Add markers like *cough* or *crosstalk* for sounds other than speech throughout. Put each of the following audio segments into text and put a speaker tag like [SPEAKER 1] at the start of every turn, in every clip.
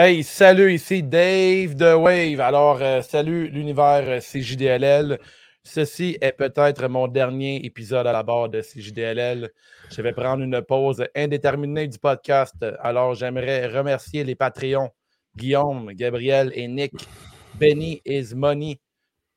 [SPEAKER 1] Hey, salut, ici Dave de Wave. Alors, euh, salut l'univers euh, CJDLL. Ceci est peut-être mon dernier épisode à la barre de CJDLL. Je vais prendre une pause indéterminée du podcast. Alors, j'aimerais remercier les Patreons, Guillaume, Gabriel et Nick, Benny is Money,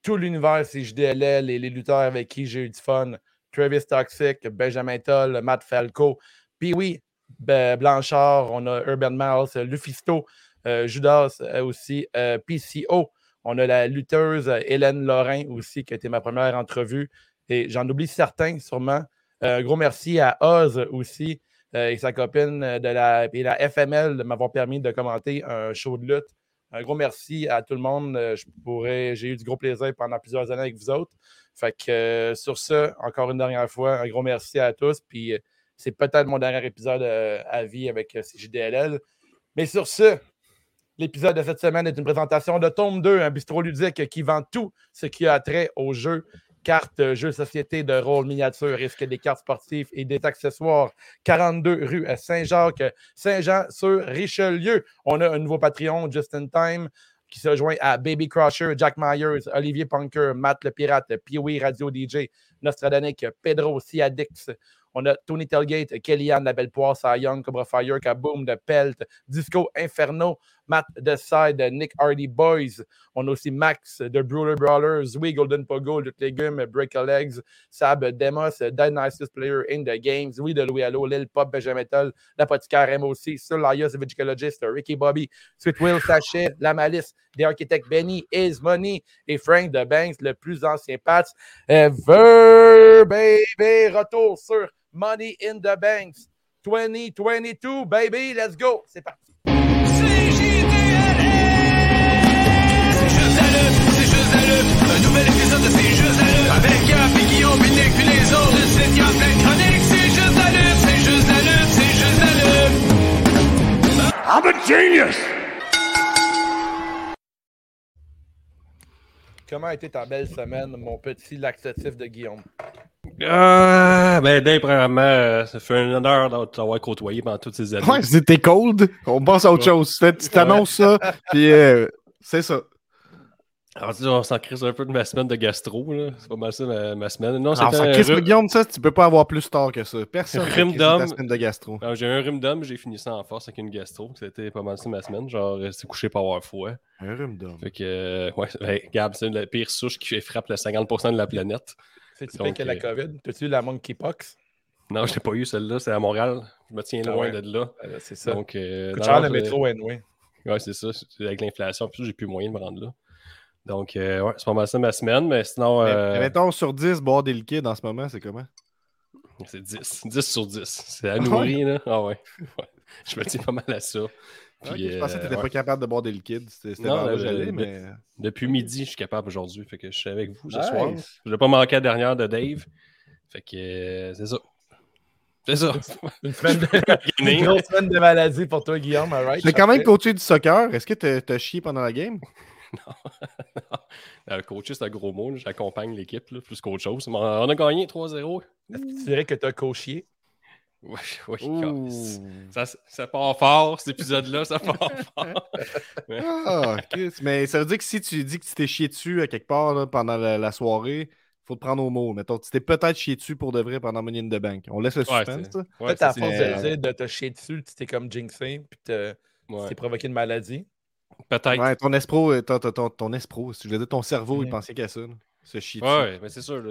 [SPEAKER 1] tout l'univers CJDLL et les lutteurs avec qui j'ai eu du fun. Travis Toxic, Benjamin Toll, Matt Falco. Puis oui, Blanchard, on a Urban Mouse, Lufisto, Judas euh, aussi, euh, PCO. On a la lutteuse Hélène Lorrain aussi, qui a été ma première entrevue. Et j'en oublie certains, sûrement. Un gros merci à Oz aussi et sa copine de la, et la FML de m'avoir permis de commenter un show de lutte. Un gros merci à tout le monde. J'ai eu du gros plaisir pendant plusieurs années avec vous autres. Fait que sur ce, encore une dernière fois, un gros merci à tous. Puis c'est peut-être mon dernier épisode à vie avec CJDLL. Mais sur ce, L'épisode de cette semaine est une présentation de Tome 2, un bistrot ludique qui vend tout ce qui a trait aux jeux, cartes, jeux société, de rôle, miniatures, risque des cartes sportives et des accessoires. 42 rue Saint-Jacques, Saint-Jean-sur-Richelieu. On a un nouveau Patreon, Just in Time, qui se joint à Baby Crusher, Jack Myers, Olivier Punker, Matt le Pirate, Pee-Wee Radio DJ, Nostradanic, Pedro Siadix, on a Tony Telgate, Kellyanne, La Belle Poisse, Young, Cobra Fire, Kaboom, de Pelt, Disco Inferno, Matt Side, Nick Hardy Boys. On a aussi Max de Brawler Brawlers, We Golden Pogo, Lutte Légumes, Break a Legs, Sab Demos, The Nicest Player in the Games, Oui de Louis Allo, Lil Pop, Benjamin Metal, L'Apothicaire MOC, Sir Laius, Vigicologist, Ricky Bobby, Sweet Will Sachet, La Malice, The Architect Benny, Is Money et Frank de Banks, le plus ancien Pats ever, baby. Retour sur Money in the Banks 2022, baby. Let's go. C'est parti. I'm a genius! Comment a été ta belle semaine, mon petit laxatif de Guillaume?
[SPEAKER 2] Ah, ben, Dave, premièrement, euh, ça fait un honneur de t'avoir côtoyé pendant toutes ces années.
[SPEAKER 3] Ouais, c'était cold. On passe à autre chose. Tu t'annonces ça, *laughs* puis euh, c'est ça.
[SPEAKER 2] Alors, on s'en crise un peu de ma semaine de gastro. là. C'est pas mal ça, ma, semaine.
[SPEAKER 3] Non, c'est ça crise, Guillaume, ça, tu peux pas avoir plus tard que ça. Personne
[SPEAKER 2] rhume d'homme.
[SPEAKER 3] semaine de gastro.
[SPEAKER 2] J'ai un rhume d'homme, j'ai fini ça en force avec une gastro. C'était pas mal ça ma semaine. Genre, rester couché pour avoir froid.
[SPEAKER 3] Un rhume d'homme.
[SPEAKER 2] Fait que, euh, ouais, ben, Gab, c'est la pire souche qui frappe le 50% de la planète.
[SPEAKER 1] C'est tu que la euh, COVID? T'as-tu eu la monkeypox?
[SPEAKER 2] Non, je n'ai pas eu celle-là. C'est à Montréal. Je me tiens ah loin de là.
[SPEAKER 1] c'est ça.
[SPEAKER 2] Donc, euh,
[SPEAKER 1] le métro, anyway.
[SPEAKER 2] Ouais, c'est ça. Avec l'inflation, plus j'ai plus moyen de me rendre là. Donc, euh, ouais, c'est pas mal ça ma semaine, mais sinon.
[SPEAKER 3] Euh... mettons sur 10, boire des liquides en ce moment, c'est comment?
[SPEAKER 2] C'est 10. 10 sur 10. C'est à nourrir, là. Ah ouais. *laughs* Je me tiens pas mal à ça.
[SPEAKER 3] Puis, je pensais que tu n'étais pas capable de boire des liquides. C'était non, mais...
[SPEAKER 2] Depuis midi, je suis capable aujourd'hui. Fait que je suis avec vous ce soir. Je n'ai pas manqué la dernière de Dave. Fait que euh, c'est ça. C'est ça.
[SPEAKER 1] Une, *laughs* semaine de... *laughs* Une grosse semaine de maladie pour toi, Guillaume. Right,
[SPEAKER 3] J'ai quand même coaché du soccer. Est-ce que tu as chié pendant la game? *laughs*
[SPEAKER 2] non. non. Coacher, c'est un gros mot. J'accompagne l'équipe plus qu'autre chose. On a gagné 3-0.
[SPEAKER 1] Est-ce que tu dirais que tu as coaché? *laughs*
[SPEAKER 2] Oui, oui. Ça, ça, part fort, cet épisode-là, ça part fort. *laughs*
[SPEAKER 3] ah, Mais ça veut dire que si tu dis que tu t'es chié dessus à quelque part pendant la, soirée, il faut te prendre au mot. Mettons, tu t'es peut-être chié dessus pour de vrai pendant Money in the Bank. On laisse le suspense.
[SPEAKER 1] Ouais, Peut-être à force de, de te chier dessus, tu t'es comme jinxé, puis tu t'es provoqué une maladie.
[SPEAKER 2] Peut-être.
[SPEAKER 3] Ouais, ton espro, ton, ton, ton, espro, je veux dire, ton cerveau, il pensait qu'à ça. Ce shit.
[SPEAKER 2] Ouais, mais c'est sûr.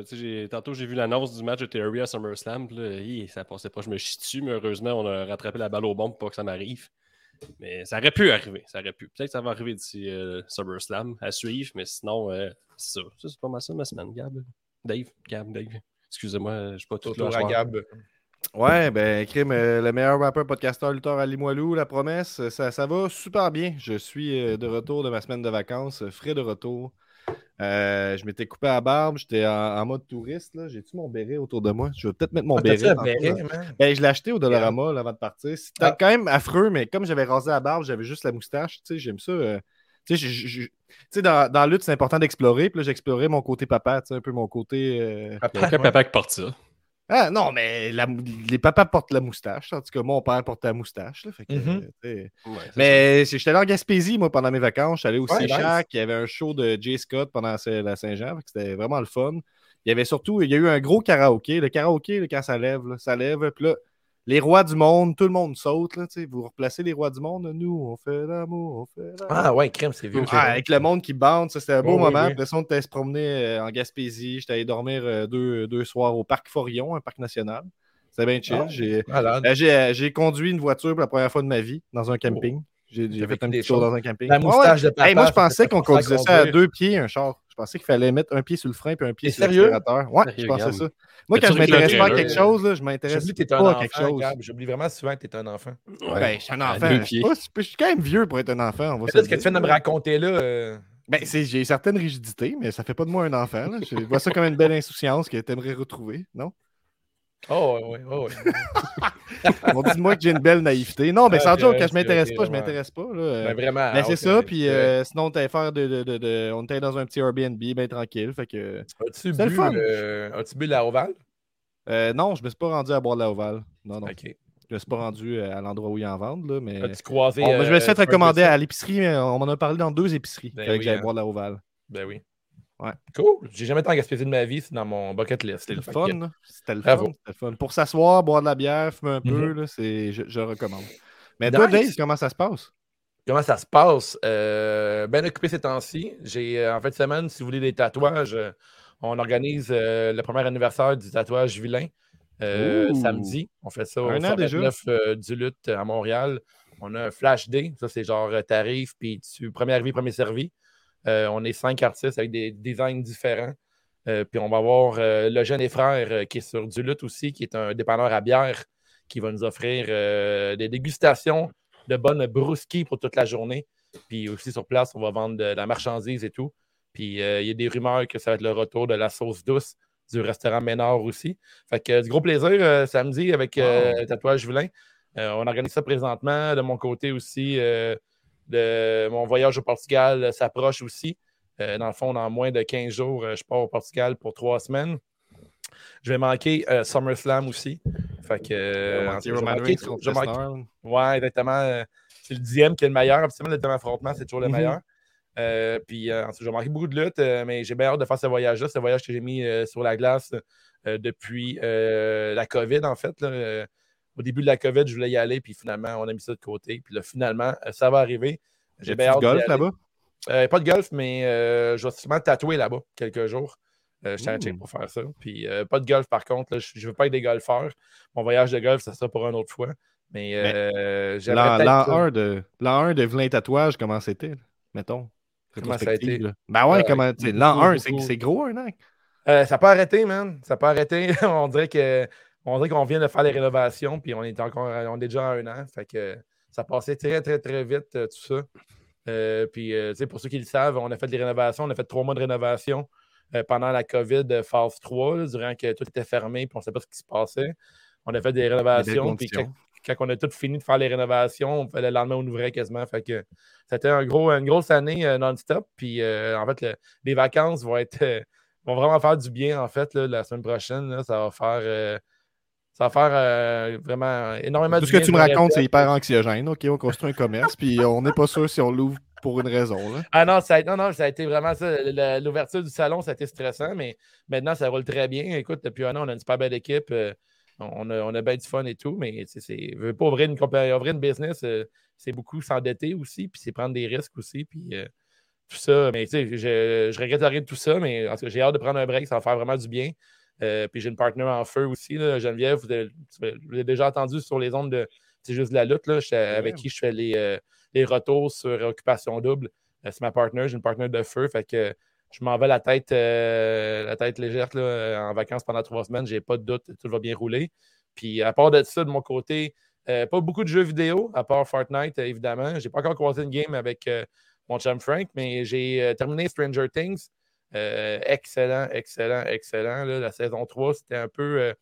[SPEAKER 2] tantôt, j'ai vu l'annonce du match de Theory à SummerSlam. Là, ça passait pas. Je me chie dessus, mais heureusement, on a rattrapé la balle au bombe pour pas que ça m'arrive. Mais ça aurait pu arriver. Ça aurait pu. Peut-être que ça va arriver d'ici euh, SummerSlam à suivre, mais sinon, euh, c'est ça. c'est pas mal ça ma semaine, Gab. Dave, Gab, Dave. Excusez-moi, je suis pas tout
[SPEAKER 1] là. à Gab.
[SPEAKER 3] Ouais, ben, crime, euh, le meilleur rapper, podcasteur, lutteur à Limoilou, la promesse, ça, ça va super bien. Je suis de retour de ma semaine de vacances, frais de retour. Euh, je m'étais coupé à barbe, j'étais en, mode touriste. J'ai-tu mon béret autour de moi? Je vais peut-être mettre mon ah, béret. ben, je l'ai acheté au Dollarama avant de partir. C'était ah. quand même affreux, mais comme j'avais rasé la barbe, j'avais juste la moustache. J'aime ça. Euh, dans, dans la lutte, c'est important d'explorer. Puis là, j'explorais mon côté papa, un peu mon côté.
[SPEAKER 2] Euh... Papa, papa qui porte ça.
[SPEAKER 3] Ah non, mais la les papas portent la moustache. En tout cas, mon père porte la moustache. là, fait que.
[SPEAKER 2] Ouais, c'est
[SPEAKER 3] mais c'est- j'étais allé en Gaspésie, moi, pendant mes vacances. J'étais allé au
[SPEAKER 1] Ouais,
[SPEAKER 3] Séchac. Il y avait un show de Jay Scott pendant la la Saint-Jean. C'était vraiment le fun. Il y avait surtout, il y a eu un gros karaoké. Le karaoké, là, quand ça lève, là, ça lève. Puis là, les rois du monde, tout le monde saute. Là, vous replacez les rois du monde. Nous, on fait l'amour, on fait l'amour.
[SPEAKER 1] Ah ouais, crème, c'est vieux.
[SPEAKER 3] Ah, avec le monde qui bande, c'était un beau
[SPEAKER 1] Oui, oui,
[SPEAKER 3] moment.
[SPEAKER 1] oui.
[SPEAKER 3] Après on était se promener euh, en Gaspésie. J'étais allé dormir euh, deux, deux soirs au parc Forillon, un parc national. C'était bien chill.
[SPEAKER 1] Ah,
[SPEAKER 3] J'ai euh, J'ai conduit une voiture pour la première fois de ma vie dans un camping. J'ai j'ai fait un petit tour
[SPEAKER 1] choses.
[SPEAKER 3] dans un camping.
[SPEAKER 1] La moustache
[SPEAKER 3] ouais.
[SPEAKER 1] de papa.
[SPEAKER 3] Hey, moi, je pensais qu'on conduisait ça à deux pieds, un char. Je pensais qu'il fallait mettre un pied sur le frein et un pied sur
[SPEAKER 1] sérieux?
[SPEAKER 3] l'accélérateur. Ouais, je
[SPEAKER 2] Sérieux,
[SPEAKER 3] pensais
[SPEAKER 2] Gab?
[SPEAKER 3] ça. Moi, quand je m'intéresse pas à quelque chose, là, je m'intéresse pas à
[SPEAKER 1] enfant,
[SPEAKER 3] quelque chose.
[SPEAKER 1] J'oublie vraiment souvent que t'es un enfant.
[SPEAKER 2] Ouais.
[SPEAKER 3] Ben, je suis un enfant.
[SPEAKER 2] deux
[SPEAKER 3] Je suis pas- je suis quand même vieux pour être un enfant. On va
[SPEAKER 1] ce que tu viens de me raconter là, euh,
[SPEAKER 3] Ben, c'est- j'ai certaines rigidités, mais ça fait pas de moi un enfant. là. Je vois ça comme une belle insouciance que tu aimerais retrouver, non?
[SPEAKER 1] Oh, ouais, ouais, ouais, ouais. *laughs*
[SPEAKER 3] On dit de moi que j'ai une belle naïveté. Non, mais
[SPEAKER 1] Ah,
[SPEAKER 3] sans
[SPEAKER 1] ok,
[SPEAKER 3] joke, quand
[SPEAKER 1] ok,
[SPEAKER 3] je m'intéresse pas, je m'intéresse pas. là.
[SPEAKER 1] Mais vraiment.
[SPEAKER 3] Ben,
[SPEAKER 1] ah,
[SPEAKER 3] c'est ça, puis euh, sinon, on était faire de, de, de, de- On était dans un petit Airbnb, bien tranquille. Fait que.
[SPEAKER 1] As-tu
[SPEAKER 3] c'est le
[SPEAKER 1] bu,
[SPEAKER 3] fun.
[SPEAKER 1] euh, as-tu bu la Oval?
[SPEAKER 3] Euh, non, je me suis pas rendu à boire de la Oval. Non, non.
[SPEAKER 1] Ok.
[SPEAKER 3] Je me suis pas rendu euh, à l'endroit où ils en vendent, là, mais.
[SPEAKER 1] As-tu croisé.
[SPEAKER 3] Bon, ben, je me suis fait recommander à l'épicerie, mais on m'en a parlé dans deux épiceries.
[SPEAKER 1] Ben
[SPEAKER 3] que
[SPEAKER 1] oui,
[SPEAKER 3] j'aille
[SPEAKER 1] hein.
[SPEAKER 3] boire de la Oval.
[SPEAKER 1] Ben oui.
[SPEAKER 3] Ouais.
[SPEAKER 1] Cool. J'ai jamais en Gaspésie de ma vie, c'est dans mon bucket list.
[SPEAKER 3] C'était le fun. C'était le
[SPEAKER 1] Bravo.
[SPEAKER 3] fun. C'était le fun. Pour s'asseoir, boire de la bière, fumer un peu,
[SPEAKER 1] Mhm.
[SPEAKER 3] là, c'est... Je, je recommande. Mais toi. Dave, comment ça se passe?
[SPEAKER 1] Comment ça se passe? Euh, bien occupé ces temps-ci. J'ai euh, en fin de semaine, si vous voulez des tatouages, euh, on organise euh, le premier anniversaire du tatouage vilain euh, samedi. On fait ça au
[SPEAKER 3] Un an déjà?
[SPEAKER 1] 49 euh, du Lutte à Montréal. On a un flash day. Ça, c'est genre tarif, puis tu premier arrivé, premier servi. Euh, on est cinq artistes avec des designs différents. Euh, puis on va avoir euh, le jeune et frère qui est sur du lutte aussi, qui est un dépanneur à bière, qui va nous offrir des dégustations de bonnes brouski pour toute la journée. Puis aussi sur place, on va vendre de la marchandise et tout. Puis euh, il y a des rumeurs que ça va être le retour de la sauce douce du restaurant Ménard aussi. Fait que euh, du gros plaisir euh, samedi avec. Tatouage Vilain. On organise ça présentement. De mon côté aussi, de, mon voyage au Portugal euh, s'approche aussi. Euh, dans le fond, dans moins de 15 jours, euh, je pars au Portugal pour trois semaines. Je vais manquer euh, SummerSlam aussi. Fait que. euh, je vais manquer- manquer-. Ouais, exactement. C'est le dixième qui est le meilleur. Absolument, le deuxième affrontement, c'est toujours le
[SPEAKER 3] Mhm.
[SPEAKER 1] meilleur. Euh, puis, euh, ensuite, j'ai manqué beaucoup de lutte, euh, mais j'ai bien hâte de faire ce voyage-là. Ce voyage que j'ai mis sur la glace depuis la COVID, en fait. là. Au début de la COVID, je voulais y aller, puis finalement, on a mis ça de côté. Puis là, finalement, euh, ça va arriver. J'ai bien hâte
[SPEAKER 3] golf là-bas?
[SPEAKER 1] Euh, pas de golf, mais euh, je vais sûrement tatouer là-bas quelques jours. Euh, je check pour faire ça. Puis pas de golf par contre. là, je ne veux pas être des golfeurs. Mon voyage de golf, ça sera pour une autre fois. Mais, j'aimerais
[SPEAKER 3] L'an
[SPEAKER 1] peut-être,
[SPEAKER 3] l'an
[SPEAKER 1] euh,
[SPEAKER 3] 1 de, l'an 1 de Vilain Tatouage, comment c'était? Mettons?
[SPEAKER 1] Comment ça a été?
[SPEAKER 3] là. Ben ouais,
[SPEAKER 1] Euh,
[SPEAKER 3] comment. L'an 1, c'est gros un an.
[SPEAKER 1] Ça peut arrêter, man. Ça peut arrêter. *laughs* on dirait que on dirait qu'on vient de faire les rénovations, puis on est encore on est déjà à un an. Fait que ça passait très, très, très vite, euh, tout ça. Euh, puis, euh, tu sais, pour ceux qui le savent, on a fait des rénovations. On a fait trois mois de rénovation euh, pendant la COVID euh, phase 3, là, durant que tout était fermé, puis on ne savait pas ce qui se passait. On a fait des rénovations, puis quand, quand on a tout fini de faire les rénovations, on fait le lendemain, on ouvrait quasiment. Fait que c'était un gros, une grosse année non-stop. Puis, en fait, le- les vacances vont être. vont vraiment faire du bien, en fait, là, la semaine prochaine. là. ça va faire, ça va faire euh, vraiment énormément
[SPEAKER 3] Tout
[SPEAKER 1] du
[SPEAKER 3] ce que tu me racontes, c'est hyper anxiogène. OK, on construit un commerce, puis on n'est pas sûr si on l'ouvre pour une raison. Là.
[SPEAKER 1] Ah non, ça a, non, non, ça a été vraiment ça. L'ouverture du salon, ça a été stressant, mais maintenant, ça roule très bien. Écoute, depuis un an, on a une super belle équipe. euh, on, a, on a bien du fun et tout, mais c'est- veut pas ouvrir une, compagnie- ouvrir une business, euh, c'est beaucoup s'endetter aussi, puis c'est prendre des risques aussi, puis euh, tout ça. Mais tu sais, je, je regrette rien de tout ça, mais tout j'ai hâte de prendre un break, ça va faire vraiment du bien. Euh, puis j'ai une partenaire en feu aussi, là, Geneviève, vous avez, vous avez déjà entendu sur les ondes de C'est juste de la lutte, là, avec qui je fais les, euh, les retours sur Occupation Double. Euh, c'est ma partenaire, j'ai une partenaire de feu, fait que je m'en vais la tête, la tête légère là, en vacances pendant trois semaines, j'ai pas de doute, tout va bien rouler. Puis à part de ça, de mon côté, pas beaucoup de jeux vidéo, à part Fortnite, évidemment. J'ai pas encore croisé une game avec mon chum Frank, mais j'ai terminé Stranger Things. Euh, excellent, excellent, excellent. La saison 3, c'était un peu, euh,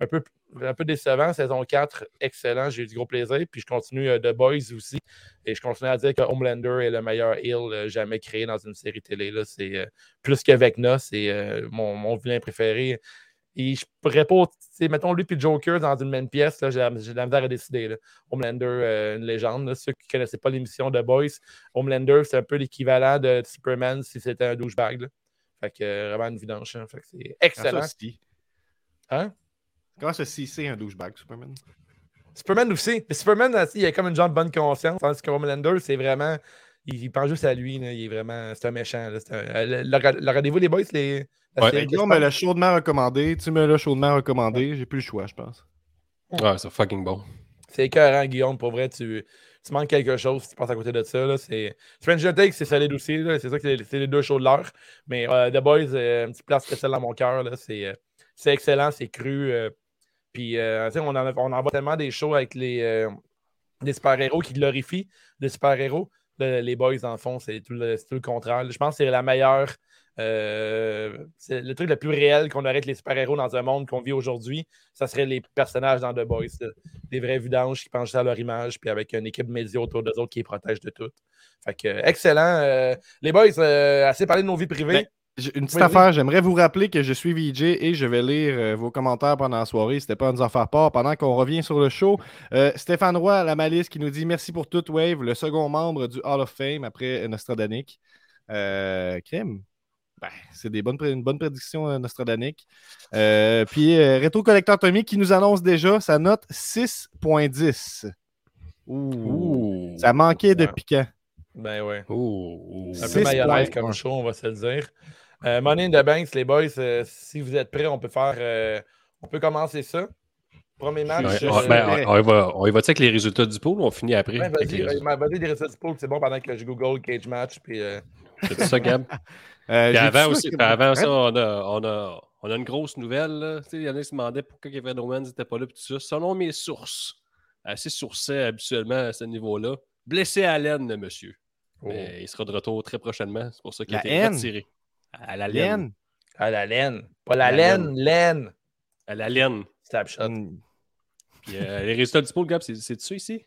[SPEAKER 1] un, peu, un peu décevant. Saison 4, excellent. J'ai eu du gros plaisir. Puis je continue euh, The Boys aussi. Et je continue à dire que Homelander est le meilleur heel jamais créé dans une série télé. C'est plus que Vecna, c'est mon, mon vilain préféré. Et je pourrais pas, mettons lui et Joker dans une même pièce, là, j'ai la j'ai la misère à décider. là. Homelander, euh, une légende. là. Ceux qui ne connaissaient pas l'émission de Boys, Homelander, c'est un peu l'équivalent de Superman si c'était un douchebag. là. Fait que euh, vraiment une vidange. hein. Fait que c'est excellent. Hein?
[SPEAKER 3] Comment ça, si c'est un douchebag, Superman?
[SPEAKER 1] Superman aussi. Mais Superman, euh, il a comme une genre de bonne conscience. Tandis que Homelander, c'est vraiment. Il, il pense juste à lui. là. Il est vraiment. C'est un méchant. un- euh, le, le- le rendez-vous, les boys, les.
[SPEAKER 2] Ouais.
[SPEAKER 3] Guillaume me l'a chaudement recommandé. Tu me l'as chaudement recommandé. J'ai plus le choix, je pense.
[SPEAKER 2] Ouais, c'est fucking bon.
[SPEAKER 1] C'est écœurant, Guillaume. Pour vrai, tu, tu manques quelque chose si tu passes à côté de ça. Là. C'est... Stranger Things, c'est solide aussi. C'est ça que c'est, les deux shows de l'heure. Mais euh, The Boys, euh, une petite place spéciale dans mon cœur. là. C'est, euh, c'est excellent, c'est cru. euh, puis, euh, on, en on en voit tellement des shows avec les, euh, des super-héros qui glorifient les super-héros. Le- les Boys, en fond, c'est tout le, tout le contraire. Je pense que c'est la meilleure. Euh, c'est le truc le plus réel qu'on aurait avec les super-héros dans un monde qu'on vit aujourd'hui. Ça serait les personnages dans The Boys. là des vrais vidanges qui pensent juste à leur image, puis avec une équipe média autour d'eux autres qui les protège de tout. Fait que, excellent. Euh, les boys, euh, assez parlé de nos vies privées.
[SPEAKER 3] Ben, Une petite
[SPEAKER 1] Oui, oui.
[SPEAKER 3] affaire, j'aimerais vous rappeler que je suis VJ et je vais lire vos commentaires pendant la soirée. C'était pas à nous en faire part pendant qu'on revient sur le show. Stéphane Roy, la malice, qui nous dit merci pour tout, Wave, le second membre du Hall of Fame après Nostradanic. Crème. Ben, c'est des bonnes, une bonne prédiction euh, Nostradanic. Euh, puis euh, Rétro Collecteur Tommy qui nous annonce déjà sa note 6.10. Ouh. Ça manquait de piquant.
[SPEAKER 1] Ben ouais.
[SPEAKER 2] Ouh.
[SPEAKER 1] Un peu
[SPEAKER 3] Six
[SPEAKER 1] mayonnaise
[SPEAKER 3] points.
[SPEAKER 1] comme show, on va se le dire. Euh, Money in the Banks, les boys, euh, si vous êtes prêts, on peut faire. euh, on peut commencer ça. Premier match.
[SPEAKER 2] Ouais, on, ben, on, va, on y va avec les résultats du pool ou on finit après?
[SPEAKER 1] ouais, vas-y,
[SPEAKER 2] les résultats?
[SPEAKER 1] vas-y, des résultats du pool, c'est bon pendant que je Google Cage Match. Puis, euh,
[SPEAKER 2] C'est ça, Gab? *laughs*
[SPEAKER 3] Euh,
[SPEAKER 2] avant aussi, avant ça, on a, on a, on a une grosse nouvelle. là. Tu sais, Il y en a qui se demandaient pourquoi Kevin Owens n'était pas là. Tout ça. Selon mes sources, assez sourcées habituellement à ce niveau-là, blessé à laine, le monsieur.
[SPEAKER 1] oh.
[SPEAKER 2] Mais il sera de retour très prochainement. C'est pour ça qu'il a été
[SPEAKER 3] haine.
[SPEAKER 2] retiré. À la laine?
[SPEAKER 3] Laine.
[SPEAKER 1] À la laine. Pas la,
[SPEAKER 2] La
[SPEAKER 1] laine, laine.
[SPEAKER 2] À la laine.
[SPEAKER 1] Snapshot.
[SPEAKER 3] Mm.
[SPEAKER 2] Puis euh, les résultats du pool, Gab, c'est ça ici?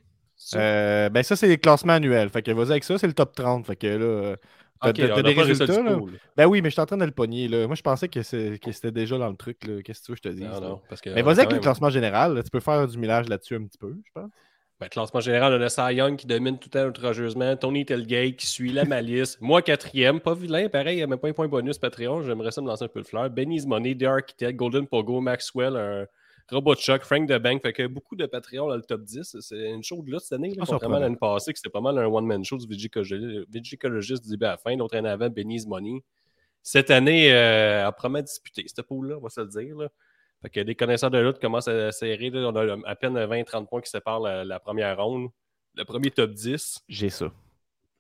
[SPEAKER 3] Euh, ben ça, c'est les classements annuels. Fait que vas-y avec ça, c'est le top 30. Fait que là, euh, t'as
[SPEAKER 2] Ok,
[SPEAKER 3] t'as-
[SPEAKER 2] on
[SPEAKER 3] t'as
[SPEAKER 2] a
[SPEAKER 3] des
[SPEAKER 2] le
[SPEAKER 3] résultats. là? Ben oui, mais je suis en train de le pogner. Là. Moi, je pensais que c'était déjà dans le truc. là. Qu'est-ce que tu veux que je te dise?
[SPEAKER 2] Non, non. Parce que,
[SPEAKER 3] Mais
[SPEAKER 2] on
[SPEAKER 3] vas-y avec le classement général. là. Tu peux faire du millage là-dessus un petit peu, je pense.
[SPEAKER 2] Ben, classement général, on a Cy Young qui domine tout le temps outrageusement. Tony Telgate qui suit la malice. Moi, quatrième. Pas vilain. Pareil, il n'y a même pas un point bonus Patreon. J'aimerais ça me lancer un peu de fleur. Benny's Money, The Architect, Golden Pogo, Maxwell, un Robot Chuck, Frank the Bank. Fait que beaucoup de Patreon dans le top 10. C'est une show de là cette année. Contrairement à
[SPEAKER 3] surprenant.
[SPEAKER 2] l'année passée, que c'était pas mal un one-man show du Vigicologist du début à la fin. L'autre année avant, Benny's Money. Cette année, euh, elle promet de disputer cette pool-là, on va se le dire. Là. Fait que les connaisseurs de lutte commencent à serrer. là. On a à peine 20-30 points qui séparent la, la première ronde. Le premier top 10.
[SPEAKER 3] J'ai ça.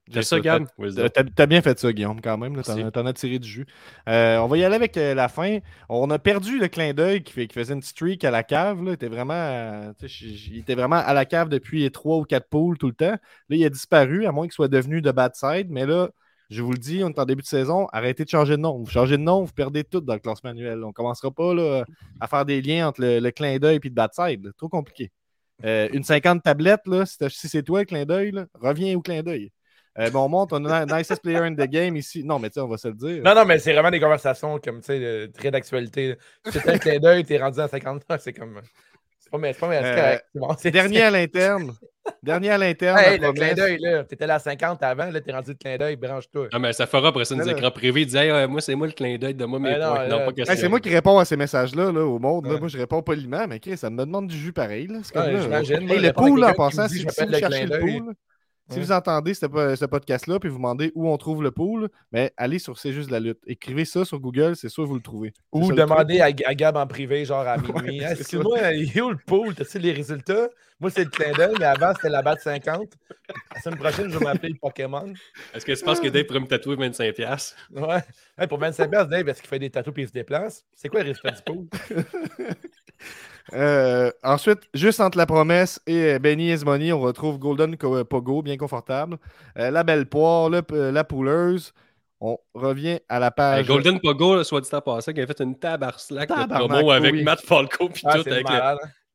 [SPEAKER 2] C'est ça, Gab?
[SPEAKER 3] T'as t'as- t'as bien fait ça, Guillaume, quand même. T'en as- tiré du jus. Euh, on va y aller avec euh, la fin. On a perdu le clin d'œil qui, faisait une streak à la cave. Là. Il, était vraiment, euh, il était vraiment à la cave depuis trois ou quatre poules tout le temps. Là, il a disparu, à moins qu'il soit devenu de bad side. Mais là, je vous le dis, on est en début de saison. Arrêtez de changer de nom. Vous changez de nom, vous perdez tout dans le classement annuel. On ne commencera pas là, à faire des liens entre le, le clin d'œil et le bad side. là. Trop compliqué. Une 50 tablettes, là, si, t'as- si c'est toi le clin d'œil, reviens au clin d'œil. Euh, ben, on monte, on a un nicest player in the game ici. Non, mais tu sais, on va se le dire.
[SPEAKER 1] Non, non, mais c'est vraiment des conversations comme, tu sais, très d'actualité. Si t'es un clin d'œil, t'es rendu à 50 ans, c'est comme. C'est pas, mais c'est pas, mais c'est
[SPEAKER 3] Euh,
[SPEAKER 1] correct. C'est bon, c'est-
[SPEAKER 3] Dernier à l'interne. Dernier à l'interne.
[SPEAKER 1] Hey, le clin d'œil, là. T'étais là à 50 avant, là, t'es rendu de clin d'œil, branche-toi.
[SPEAKER 2] Ah, mais ça fera après ça,
[SPEAKER 3] là.
[SPEAKER 2] écrans privés. Ils disaient, Hey, moi, c'est moi le clin d'œil de moi, mes
[SPEAKER 1] non,
[SPEAKER 2] points. Non, pas
[SPEAKER 1] hey,
[SPEAKER 2] question.
[SPEAKER 3] Hey, c'est moi qui réponds à ces messages-là là, au monde. là.
[SPEAKER 1] Ouais.
[SPEAKER 3] Moi, je réponds poliment, mais Chris, ça me demande du jus pareil. Là. C'est comme
[SPEAKER 1] Ouais,
[SPEAKER 3] là,
[SPEAKER 1] j'imagine.
[SPEAKER 3] Hey,
[SPEAKER 1] Moi,
[SPEAKER 3] le pool, en passant, si,
[SPEAKER 1] je m'appelle le clin
[SPEAKER 3] le
[SPEAKER 1] d'œil.
[SPEAKER 3] Si
[SPEAKER 1] Ouais.
[SPEAKER 3] vous entendez ce, po- ce podcast-là puis vous demandez où on trouve le pool, mais allez sur C'est juste la lutte. Écrivez ça sur Google, c'est sûr que vous le trouvez.
[SPEAKER 1] Ou
[SPEAKER 3] ça
[SPEAKER 1] demander à, à Gab en privé, genre à *laughs* minuit.
[SPEAKER 3] Ouais,
[SPEAKER 1] Hey,
[SPEAKER 3] c'est
[SPEAKER 1] Excuse-moi, il est où le pool? T'as-tu les résultats? Moi, c'est le clin d'œil, mais avant, c'était la batte 50. La semaine prochaine, je vais m'appeler le Pokémon.
[SPEAKER 2] Est-ce que tu penses que Dave pourrait me tatouer 25$? piastres?
[SPEAKER 1] Ouais. Hey, pour 25 piastres, Dave, est-ce qu'il fait des tatous et il se déplace? C'est quoi le résultat du pool? *laughs*
[SPEAKER 3] Euh, ensuite, juste entre la promesse et euh, Benny Money, on retrouve Golden Co- Pogo, bien confortable. Euh, la belle poire, le la pouleuse. On revient à la
[SPEAKER 2] Hey,
[SPEAKER 3] page.
[SPEAKER 2] Golden Pogo, là, soit dit en passant, qui a fait une tabarslack de promo avec
[SPEAKER 3] oui.
[SPEAKER 2] Matt Falco puis
[SPEAKER 1] Ah,
[SPEAKER 2] tout, avec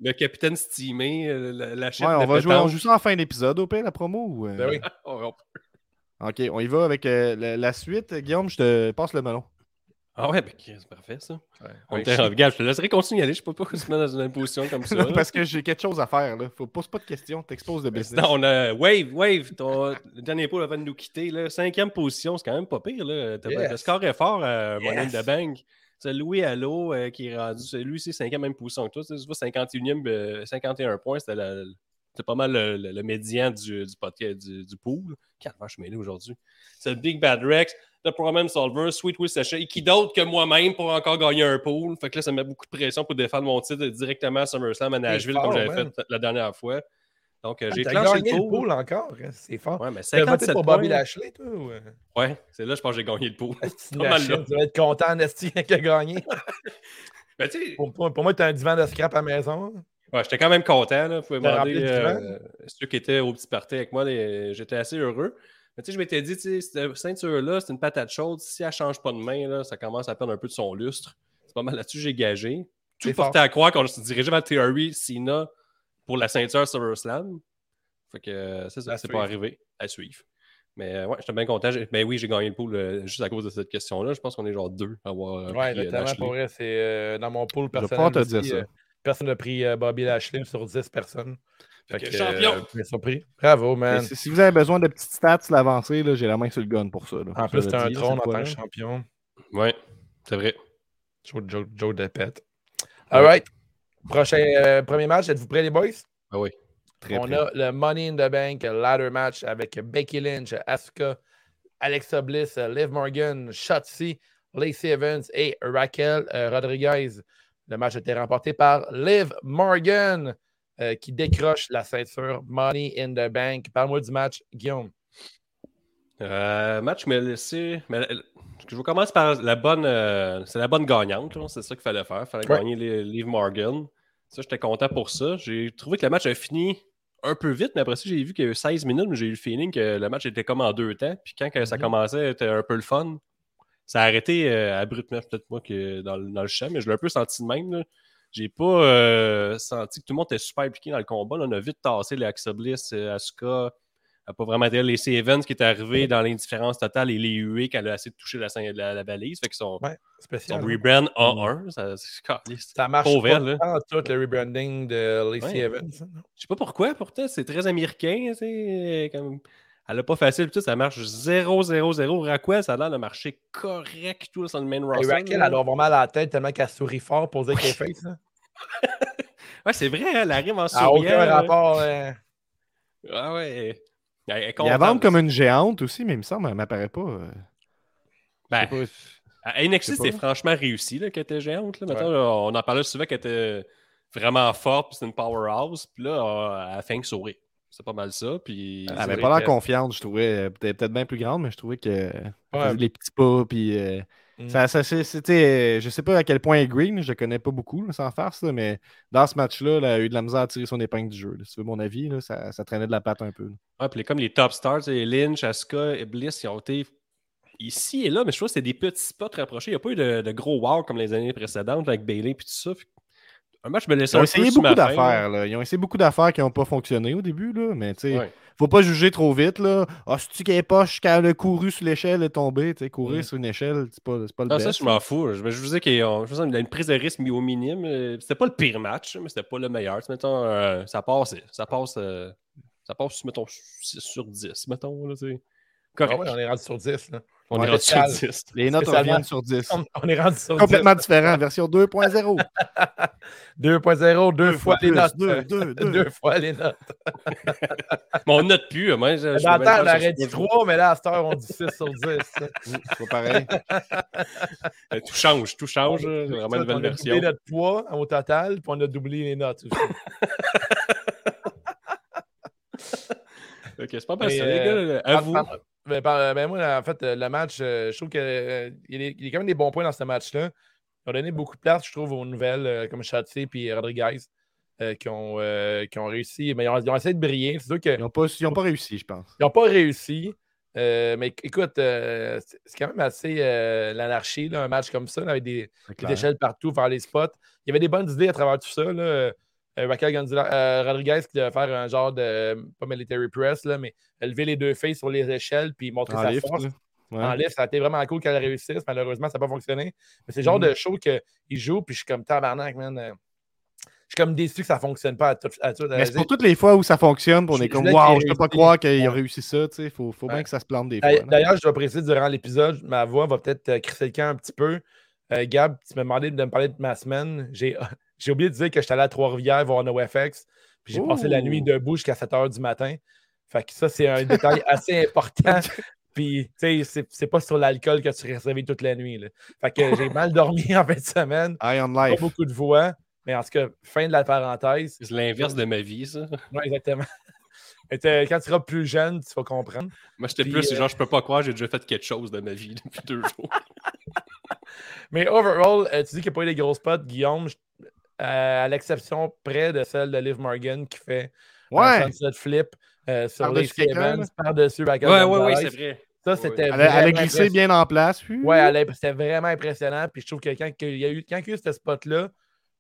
[SPEAKER 2] le, capitaine Steamé, euh, la, la chef
[SPEAKER 3] Ouais, on
[SPEAKER 2] de
[SPEAKER 3] va jouer, on joue ça en fin d'épisode, au pire, la promo. ou, euh?
[SPEAKER 1] Ben oui. *laughs*
[SPEAKER 3] Ok, on y va avec euh, la, la suite. Guillaume, je te passe le melon.
[SPEAKER 2] Ah ouais, ben, c'est parfait ça.
[SPEAKER 1] Ouais.
[SPEAKER 2] On
[SPEAKER 1] Ouais, je-
[SPEAKER 2] regarde, je te laisserai continuer à aller. Je peux pas que tu mets dans une imposition comme ça. *laughs*
[SPEAKER 3] Parce que j'ai quelque chose à faire. Là. Faut pose pas de questions, t'exposes de business.
[SPEAKER 2] Sinon, on a Wave, Wave, ton... le dernier pôle avant de nous quitter. Là. Cinquième position, c'est quand même pas pire. Là.
[SPEAKER 1] Yes.
[SPEAKER 2] Le score est fort à Money in
[SPEAKER 1] Yes.
[SPEAKER 2] the Bank. C'est Louis Allo euh, qui est rendu. c'est Lui, c'est cinquième même position que toi. Tu vois, 51e, euh, 51 points, c'était la- c'était pas mal le, le- le médian du, du, podcast, du, du pool. Quatre je suis mêlé aujourd'hui. C'est le Big Bad Rex, The Problem Solver, Sweet Will Session, et qui d'autre que moi-même pour encore gagner un pool. Fait que là, ça met beaucoup de pression pour défendre mon titre directement à SummerSlam à Nashville,
[SPEAKER 1] fort,
[SPEAKER 2] comme j'avais fait la dernière fois. Donc, euh, j'ai
[SPEAKER 1] T'as
[SPEAKER 2] clenché
[SPEAKER 1] gagné
[SPEAKER 2] le
[SPEAKER 1] le
[SPEAKER 2] pool.
[SPEAKER 1] pool encore, hein, c'est fort.
[SPEAKER 2] Ouais, mais
[SPEAKER 1] T'as voté
[SPEAKER 2] 57
[SPEAKER 1] pour. Bobby Lashley, toi? Ou... euh?
[SPEAKER 2] Ouais, c'est là, je pense que j'ai gagné le pool. *laughs* Là.
[SPEAKER 1] Tu vas être content, Nasty, qui a gagné. *laughs*
[SPEAKER 2] Ben, tu
[SPEAKER 1] Pour, pour- pour moi, t'as un divan de scrap à la maison.
[SPEAKER 2] ouais, j'étais quand même content. Là. Vous pouvez demander
[SPEAKER 1] le
[SPEAKER 2] euh, ceux qui étaient au petit party avec moi. les- J'étais assez heureux. Mais tu sais, je m'étais dit, tu sais, cette ceinture-là, c'est une patate chaude. Si elle change pas de main, là, ça commence à perdre un peu de son lustre. C'est pas mal là-dessus j'ai gagé. Tout portait à croire qu'on se dirigeait vers Theory, Cena pour la ceinture SummerSlam. Fait que euh, ça,
[SPEAKER 1] À
[SPEAKER 2] c'est pas arrivé. À suivre. Mais euh, ouais, j'étais bien content. J'ai- Ben oui, j'ai gagné le pool euh, juste à cause de cette question-là. Je pense qu'on est genre deux à avoir.
[SPEAKER 1] Ouais,
[SPEAKER 2] pris,
[SPEAKER 1] notamment
[SPEAKER 2] Lashley.
[SPEAKER 1] pour vrai, c'est euh, dans mon pool
[SPEAKER 3] Je
[SPEAKER 1] personnel.
[SPEAKER 3] pas te dire
[SPEAKER 1] aussi,
[SPEAKER 3] ça.
[SPEAKER 1] euh, personne n'a pris euh, Bobby Lashley sur 10 personnes. Fait que,
[SPEAKER 2] champion!
[SPEAKER 1] euh, surpris. Bravo, man.
[SPEAKER 3] si, si vous avez besoin de petites stats l'avancée, là, j'ai la main sur le gun pour ça. là.
[SPEAKER 1] En plus, t'as un trône en tant que champion.
[SPEAKER 2] Ouais, c'est vrai.
[SPEAKER 1] Joe, Joe, Joe de pète. All right. Prochain, euh, premier match, êtes-vous prêts, les boys?
[SPEAKER 2] Ah oui.
[SPEAKER 3] Très
[SPEAKER 1] On a le Money in the Bank ladder match avec Becky Lynch, Asuka, Alexa Bliss, Liv Morgan, Shotzi, Lacey Evans et Raquel euh, Rodriguez. Le match a été remporté par Liv Morgan euh, qui décroche la ceinture Money in the Bank. Parle-moi du match, Guillaume.
[SPEAKER 2] Euh, match qui m'a laissé. mais, je vous commence par la bonne. euh, c'est la bonne gagnante. C'est ça qu'il fallait faire. Il fallait
[SPEAKER 1] Ouais.
[SPEAKER 2] gagner les- Liv Morgan. Ça, j'étais content pour ça. J'ai trouvé que le match a fini un peu vite, mais après ça, j'ai vu qu'il y a eu 16 minutes, mais j'ai eu le feeling que le match était comme en deux temps. Puis quand ça
[SPEAKER 1] Mhm.
[SPEAKER 2] commençait, c'était un peu le fun. Ça a arrêté euh, abruptement, peut-être moi, que dans, le- dans le champ, mais je l'ai un peu senti de même. là. J'ai pas euh, senti que tout le monde était super impliqué dans le combat. là. on a vite tassé les Alexa Bliss, euh, Asuka. a pas vraiment été. Les Evans qui est arrivé dans l'indifférence totale et les huées quand elle a essayé de toucher la, la, la balise. Fait que son,
[SPEAKER 1] Ouais, spécial.
[SPEAKER 2] son
[SPEAKER 1] hein?
[SPEAKER 2] rebrand A1, ça, c'est caliste.
[SPEAKER 1] Ça marche pas tant tout le rebranding de Lacey
[SPEAKER 2] Ouais.
[SPEAKER 1] Evans. hein?
[SPEAKER 2] Je sais pas pourquoi, pourtant, c'est très américain. sais, Comme... Elle a pas facile, tout ça marche 0-0-0. Raquel, ça a l'air de marcher correct tout sur le main
[SPEAKER 1] Et
[SPEAKER 2] roster.
[SPEAKER 1] Raquel, elle mal à la tête tellement qu'elle sourit fort pour dire qu'elle est face. Hein.
[SPEAKER 2] Ouais, c'est vrai, hein, elle arrive en
[SPEAKER 1] Ça n'a
[SPEAKER 2] souriant.
[SPEAKER 1] aucun
[SPEAKER 2] là.
[SPEAKER 1] rapport. euh,
[SPEAKER 2] Ah ouais. Elle est contente.
[SPEAKER 3] comme une géante aussi, mais il me semble, elle m'apparaît pas. euh,
[SPEAKER 2] Ben,
[SPEAKER 3] pas.
[SPEAKER 2] NXT,
[SPEAKER 3] pas.
[SPEAKER 2] franchement réussi là, qu'elle était géante. Là.
[SPEAKER 1] Ouais.
[SPEAKER 2] là, on en parlait souvent qu'elle était vraiment forte, puis c'était une powerhouse. Puis là, euh, elle a fait que sourire. C'est pas mal ça. Puis,
[SPEAKER 3] Elle
[SPEAKER 2] c'est
[SPEAKER 3] avait
[SPEAKER 2] vrai
[SPEAKER 3] pas l'air confiante, je trouvais. Était peut-être bien plus grande, mais je trouvais que
[SPEAKER 1] Ouais.
[SPEAKER 3] les petits pas. Puis, euh,
[SPEAKER 1] Mm.
[SPEAKER 3] ça, ça, c'est- c'était, je sais pas à quel point est green, je la connais pas beaucoup, là, sans farce, là, mais dans ce match-là, elle a eu de la misère à tirer son épingle du jeu. Si tu veux mon avis, ça, ça traînait de la patte un peu.
[SPEAKER 2] Ouais, puis comme les top stars, Lynch, Asuka et Bliss, ils ont été ici et là, mais je trouve que c'était des petits spots rapprochés. Il n'y a pas eu de, de gros wow comme les années précédentes avec Bailey et tout ça. Fait me
[SPEAKER 3] Ils ont essayé beaucoup d'affaires. Ils ont essayé beaucoup d'affaires qui n'ont pas fonctionné au début, là, mais tu sais,
[SPEAKER 2] Ouais.
[SPEAKER 3] faut pas juger trop vite. Là. Ah, c'est-tu qu'elle est poche quand elle a couru sur l'échelle et tombé? tu sais, Courir sur une échelle, c'est pas, c'est pas le
[SPEAKER 2] Non,
[SPEAKER 3] best.
[SPEAKER 2] ça, je m'en fous. Je, je vous dis qu'il y a une prise de risque mis au minimum. Euh, C'était pas le pire match, mais c'était pas le meilleur. Tu mettons, euh, ça passe, ça passe, euh, ça passe, mettons, 6 sur 10, mettons. Là, tu
[SPEAKER 1] Ah
[SPEAKER 2] Correct.
[SPEAKER 1] ouais, on est rendu sur 10. là.
[SPEAKER 2] on
[SPEAKER 3] Ouais,
[SPEAKER 2] est rendu sur
[SPEAKER 1] spécial.
[SPEAKER 2] 10.
[SPEAKER 3] Les notes reviennent sur 10.
[SPEAKER 1] On, on est rendu sur
[SPEAKER 3] Complètement différent, version 2.0.
[SPEAKER 1] 2.0, *laughs* deux, fois les notes.
[SPEAKER 3] deux, deux, deux. *laughs*
[SPEAKER 1] Deux fois les notes.
[SPEAKER 2] Mais on note plus. Moi, je,
[SPEAKER 1] Dans le temps, on aurait dit
[SPEAKER 2] ce
[SPEAKER 1] 3, mais là, à cette heure, on dit 6 sur 10.
[SPEAKER 3] C'est pas pareil. *laughs*
[SPEAKER 2] Euh, Tout change, tout change.
[SPEAKER 1] On a- on doublé
[SPEAKER 2] version.
[SPEAKER 1] notre poids au total, puis on a doublé les notes aussi.
[SPEAKER 2] Ok, c'est pas ça, les
[SPEAKER 1] euh,
[SPEAKER 2] gars. À vous.
[SPEAKER 1] Par- ben, par- ben, moi, en fait, euh, le match, euh, je trouve qu'il y, a quand même des bons points dans ce match-là. Ils ont donné beaucoup de place, je trouve, aux nouvelles, euh, comme Chatty et Rodriguez, euh, qui, ont, euh, qui ont réussi. Mais ils ont, ils ont essayé de briller. Sûr qu'ils
[SPEAKER 3] Ils n'ont pas, ils réussi, je pense.
[SPEAKER 1] n'ont pas réussi. Euh, mais écoute, euh, c'est quand même assez euh, l'anarchie, un match comme ça, là, avec des, échelles partout, vers les spots. Il y avait des bonnes idées à travers tout ça. Là. Euh, Raquel Gonzalez- euh, Rodriguez qui devait faire un genre de, pas military press, là, mais lever les deux filles sur les échelles puis montrer
[SPEAKER 3] En
[SPEAKER 1] sa
[SPEAKER 3] lift,
[SPEAKER 1] force.
[SPEAKER 3] là. Ouais.
[SPEAKER 1] en live. Ça a été vraiment cool qu'elle réussisse. Malheureusement, ça n'a pas fonctionné. Mais c'est le genre
[SPEAKER 3] Mhm.
[SPEAKER 1] de show qu'il joue, puis je suis comme tabarnak, man. euh, Je suis comme déçu que ça ne fonctionne pas à tout. À tout
[SPEAKER 3] Mais c'est pour toutes les fois où ça fonctionne, on est comme, waouh, je peux pas croire qu'il a réussi ça, tu sais. Faut, faut bien que ça se plante des fois.
[SPEAKER 1] D'ailleurs- je dois préciser durant l'épisode, ma voix va peut-être crisser le camp un petit peu. Euh, Gab, tu m'as demandé de me parler de ma semaine. J'ai *laughs* j'ai oublié de dire que j'étais allé à Trois-Rivières voir NoFX. Puis j'ai passé la nuit debout jusqu'à 7 h du matin. Fait que ça, c'est un détail *laughs* assez important. Puis, tu sais, c'est- c'est pas sur l'alcool que tu restes réveillé toute la nuit. là. Fait que j'ai mal dormi *laughs* en fin de semaine. Pas beaucoup de voix. Mais en tout cas, fin de la parenthèse.
[SPEAKER 2] C'est l'inverse de ma vie, ça.
[SPEAKER 1] Ouais, exactement. Et, Quand tu seras plus jeune, tu vas comprendre.
[SPEAKER 2] Moi, j'étais
[SPEAKER 1] Puis,
[SPEAKER 2] plus
[SPEAKER 1] euh,
[SPEAKER 2] genre, je peux pas croire, j'ai déjà fait quelque chose de ma vie depuis deux jours.
[SPEAKER 1] Mais overall, euh, tu dis qu'il n'y a pas eu des gros spots, Guillaume, euh, à l'exception près de celle de Liv Morgan qui fait un
[SPEAKER 3] Ouais.
[SPEAKER 1] sunset flip euh, sur
[SPEAKER 3] quelqu'un,
[SPEAKER 1] Evans, par-dessus
[SPEAKER 2] ouais, ouais,
[SPEAKER 1] Gonzalez.
[SPEAKER 2] c'est vrai.
[SPEAKER 1] Ça, c'était
[SPEAKER 3] Elle a, elle a
[SPEAKER 1] vraiment
[SPEAKER 3] glissé bien en place. puis-
[SPEAKER 1] Ouais, elle a- c'était vraiment impressionnant. Puis je trouve que quand il y a eu, quand il y a eu ce spot-là,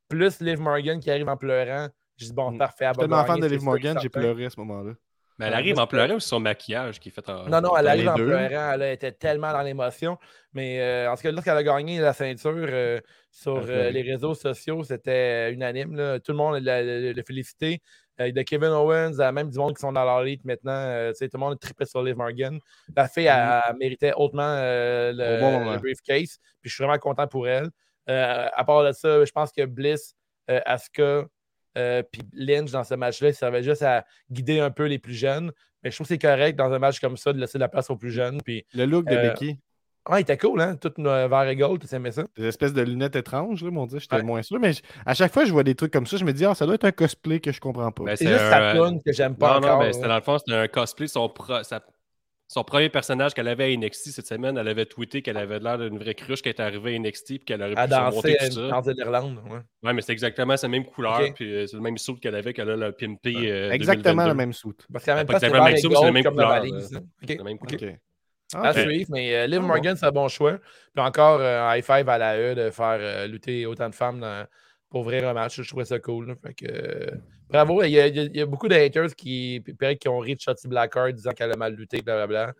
[SPEAKER 1] plus Liv Morgan qui arrive en pleurant, je dis bon,
[SPEAKER 3] Mm.
[SPEAKER 1] parfait.
[SPEAKER 3] Je suis tellement fan de Liv Morgan, j'ai pleuré à ce moment-là.
[SPEAKER 2] Mais elle arrive en pleurant ou c'est son maquillage qui est fait en.
[SPEAKER 1] Non, non, elle arrive en
[SPEAKER 3] deux?
[SPEAKER 1] pleurant. Elle était tellement dans l'émotion. Mais euh, en tout cas, lorsqu'elle a gagné la ceinture euh, sur
[SPEAKER 3] Elle a
[SPEAKER 1] euh, les réseaux sociaux, c'était unanime. là. Tout le monde félicité. Euh, de Kevin Owens à même du monde qui sont dans leur lead maintenant. euh, tout le monde trippait sur Liv Morgan. La fille elle, elle méritait hautement euh, le,
[SPEAKER 3] bon
[SPEAKER 1] le briefcase. Puis je suis vraiment content pour elle. Euh, à part de ça, je pense que Bliss, euh, Asuka, euh, puis Lynch dans ce match-là, ça servait juste à guider un peu les plus jeunes. Mais je trouve que c'est correct dans un match comme ça de laisser la place aux plus jeunes. Puis,
[SPEAKER 3] Le look de
[SPEAKER 1] Euh,
[SPEAKER 3] Becky,
[SPEAKER 1] ouais, il était cool, hein? Tout euh, vert et gold, tu aimais ça?
[SPEAKER 3] des espèces de lunettes étranges, là, mon dieu, j'étais
[SPEAKER 1] Ouais.
[SPEAKER 3] moins sûr. Mais à chaque fois, je vois des trucs comme ça, je me dis, ah, ça doit être un cosplay que je comprends pas.
[SPEAKER 2] Ben,
[SPEAKER 1] C'est juste sa
[SPEAKER 2] un-
[SPEAKER 1] toune que j'aime pas
[SPEAKER 2] Non, non,
[SPEAKER 1] encore.
[SPEAKER 2] ben,
[SPEAKER 1] là.
[SPEAKER 2] c'était dans le fond, c'était un cosplay. Son, pro- sa- son premier personnage qu'elle avait à NXT cette semaine, elle avait tweeté qu'elle avait l'air d'une vraie cruche qui était arrivée à NXT puis qu'elle aurait
[SPEAKER 1] à
[SPEAKER 2] pu se monter
[SPEAKER 1] danser
[SPEAKER 2] tout ça.
[SPEAKER 1] l'Irlande. Ouais.
[SPEAKER 2] Ouais, mais c'est exactement sa même couleur,
[SPEAKER 1] Ok.
[SPEAKER 2] puis euh, c'est le même saut qu'elle avait, qu'elle a le pimpé. euh,
[SPEAKER 3] Exactement
[SPEAKER 2] 2022.
[SPEAKER 3] la même soute.
[SPEAKER 1] Parce même
[SPEAKER 2] Pas le
[SPEAKER 1] et
[SPEAKER 2] même mais c'est la même
[SPEAKER 1] la
[SPEAKER 2] couleur,
[SPEAKER 1] valise.
[SPEAKER 2] là.
[SPEAKER 1] hein.
[SPEAKER 2] La même couleur.
[SPEAKER 1] À suivre, mais euh, Liv
[SPEAKER 3] Ah,
[SPEAKER 1] Morgan, c'est un bon choix. Puis encore, euh, un high five à la E de faire euh, lutter autant de femmes dans- pour ouvrir un match. Je trouvais ça cool. là. Fait que, euh, bravo. Il y, a, il y beaucoup de haters qui, qui ont ri de Shotzi Blackheart disant qu'elle a mal lutté, blablabla.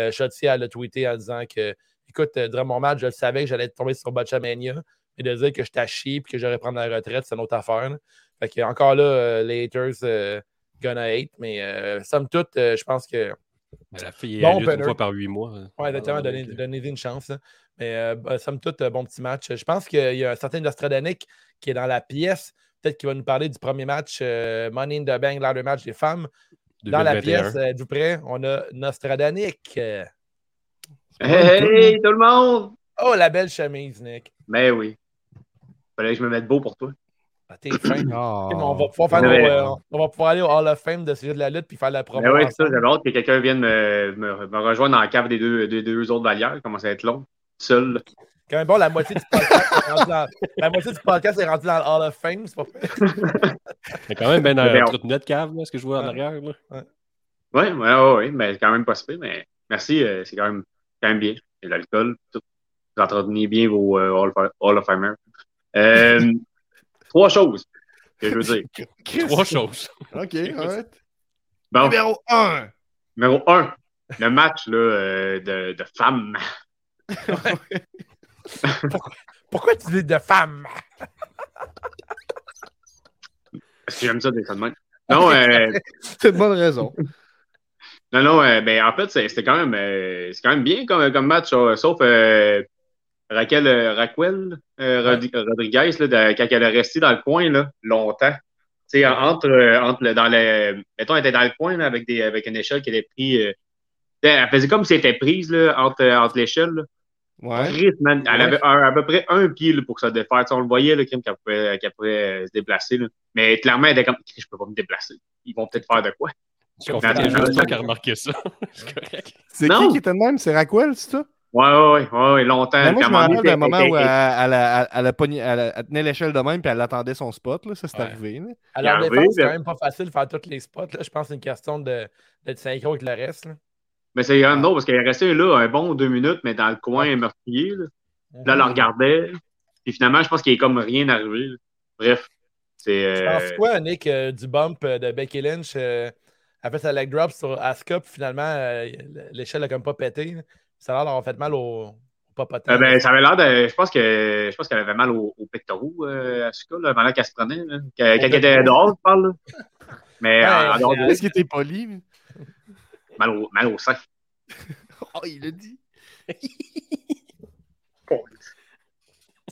[SPEAKER 1] Euh, Shotzi, elle a tweeté en disant que, écoute, euh, durant mon match, je le savais que j'allais tomber sur Botchamania. Et de dire que j'étais à chier et que j'aurais prendre la retraite, c'est une autre affaire. là. Fait que, encore là, euh, les haters euh, gonna hate. Mais somme toute, je pense que
[SPEAKER 2] Mais La fille
[SPEAKER 1] Bon
[SPEAKER 2] lutte une fois par huit mois. hein.
[SPEAKER 1] oui, exactement,
[SPEAKER 2] Ah,
[SPEAKER 1] donner,
[SPEAKER 2] donc, euh,
[SPEAKER 1] donner une chance. là. Mais euh, bah, somme toute, bon petit match. Je pense qu'il y a un certain Nostradanic qui est dans la pièce. Peut-être qu'il va nous parler du premier match euh, Money in the Bank, ladder match des femmes. Dans la
[SPEAKER 2] 2021.
[SPEAKER 1] pièce, euh, êtes-vous prêt? On a Nostradanic. Euh,
[SPEAKER 4] Hey, tout le monde!
[SPEAKER 1] Oh, la belle chemise, Nick.
[SPEAKER 4] Ben oui. Fallait que je me mette beau pour toi.
[SPEAKER 1] Ah, T'es fin. *clears throat*
[SPEAKER 3] Oh.
[SPEAKER 1] on, va pouvoir faire
[SPEAKER 4] Ouais.
[SPEAKER 1] nos, euh, on va pouvoir aller au Hall of Fame de sujet de la lutte puis faire la promo.
[SPEAKER 4] Ben oui, c'est ça, j'avais hâte que quelqu'un vienne me, me, me rejoindre dans la cave des deux, des deux autres valières. Comment ça va être long? Seul.
[SPEAKER 1] Quand même bon, la moitié du podcast est rendue dans, la moitié du podcast est rendue dans le Hall of Fame. C'est pas fait. *laughs*
[SPEAKER 2] Mais quand même, ben dans un
[SPEAKER 4] on-
[SPEAKER 2] trottinette cave, là, ce que je vois en
[SPEAKER 1] Ouais.
[SPEAKER 2] arrière. Là.
[SPEAKER 4] Oui, oui, oui, ouais, mais c'est quand même pas super, mais merci, euh, c'est quand même, quand même bien. Et l'alcool, tout. Vous entretenez bien vos euh, Hall, of- Hall of Famer. Euh, *laughs* trois choses que je veux dire.
[SPEAKER 2] Trois choses.
[SPEAKER 3] Ok, alright.
[SPEAKER 4] Bon,
[SPEAKER 3] Numéro 1.
[SPEAKER 4] numéro un, le match là, euh, de, de femmes. *laughs*
[SPEAKER 1] Pourquoi tu dis de femme?
[SPEAKER 4] Parce que j'aime ça des même. Non, euh, *laughs*
[SPEAKER 3] C'est une bonne raison.
[SPEAKER 4] Non, non, euh, ben, en fait, c'était quand même, euh, c'est quand même bien comme, comme match, sauf euh, Raquel, euh, Raquel Rod- Rodriguez, là, de- quand elle est restée dans le coin là, longtemps. Tu sais, entre, entre dans le, mettons, elle était dans le coin là, avec, des, avec une échelle qu'elle avait pris. tu sais, elle faisait comme si elle était prise là, entre, entre l'échelle.
[SPEAKER 3] Ouais.
[SPEAKER 4] Christ, man, elle
[SPEAKER 3] Ouais.
[SPEAKER 4] avait un- à peu près un pied là, pour se défaire. On le voyait, là, Kim, qu'elle pouvait, qu'elle pouvait euh, se déplacer. Là. Mais clairement, elle était comme, je peux pas me déplacer. Ils vont peut-être faire de quoi?
[SPEAKER 2] Je comprends
[SPEAKER 4] Attends,
[SPEAKER 2] juste
[SPEAKER 4] attends.
[SPEAKER 2] toi qui as remarqué ça. *laughs* c'est correct.
[SPEAKER 3] C'est
[SPEAKER 4] Non.
[SPEAKER 3] qui qui était de même? C'est Raquel, c'est ça?
[SPEAKER 4] Ouais, ouais, ouais, ouais, longtemps.
[SPEAKER 3] Ben, moi, je me rappelle d'un
[SPEAKER 4] moment
[SPEAKER 3] où
[SPEAKER 4] elle-
[SPEAKER 3] elle, elle, elle, elle a pogné- elle- elle tenait l'échelle de même puis elle attendait son spot. Là. Ça, c'est
[SPEAKER 2] Ouais.
[SPEAKER 3] arrivé. là.
[SPEAKER 1] Défense, c'est quand même pas facile de faire tous les spots. Là. Je pense que c'est une question de- d'être synchro avec le reste. Là.
[SPEAKER 4] Mais c'est quand même drôle parce qu'elle est restée là un bon deux minutes, mais dans le coin meurtrier. Là, là elle la regardait. Puis finalement, je pense qu'il est comme rien arrivé. là. Bref. C'est.
[SPEAKER 1] Tu
[SPEAKER 4] euh,
[SPEAKER 1] penses quoi, Nick, euh, du bump euh, de Becky Lynch? euh, elle fait sa leg drop sur Asuka, puis finalement, euh, l'échelle a comme pas pété. là. ça a l'air d'avoir fait mal au.
[SPEAKER 4] Euh, ben, ça avait l'air de. Je pense que je pense qu'elle avait mal au, au pectoraux, euh, cas, là, pendant qu'elle se prenait. Là. Quand, quand elle était dehors, je parle. Là. *laughs* Mais
[SPEAKER 1] Ouais,
[SPEAKER 4] en, en dehors de
[SPEAKER 3] Est-ce qu'il était poli?
[SPEAKER 4] Mal au, mal au sein. *laughs*
[SPEAKER 3] Oh, il l'a dit. *laughs*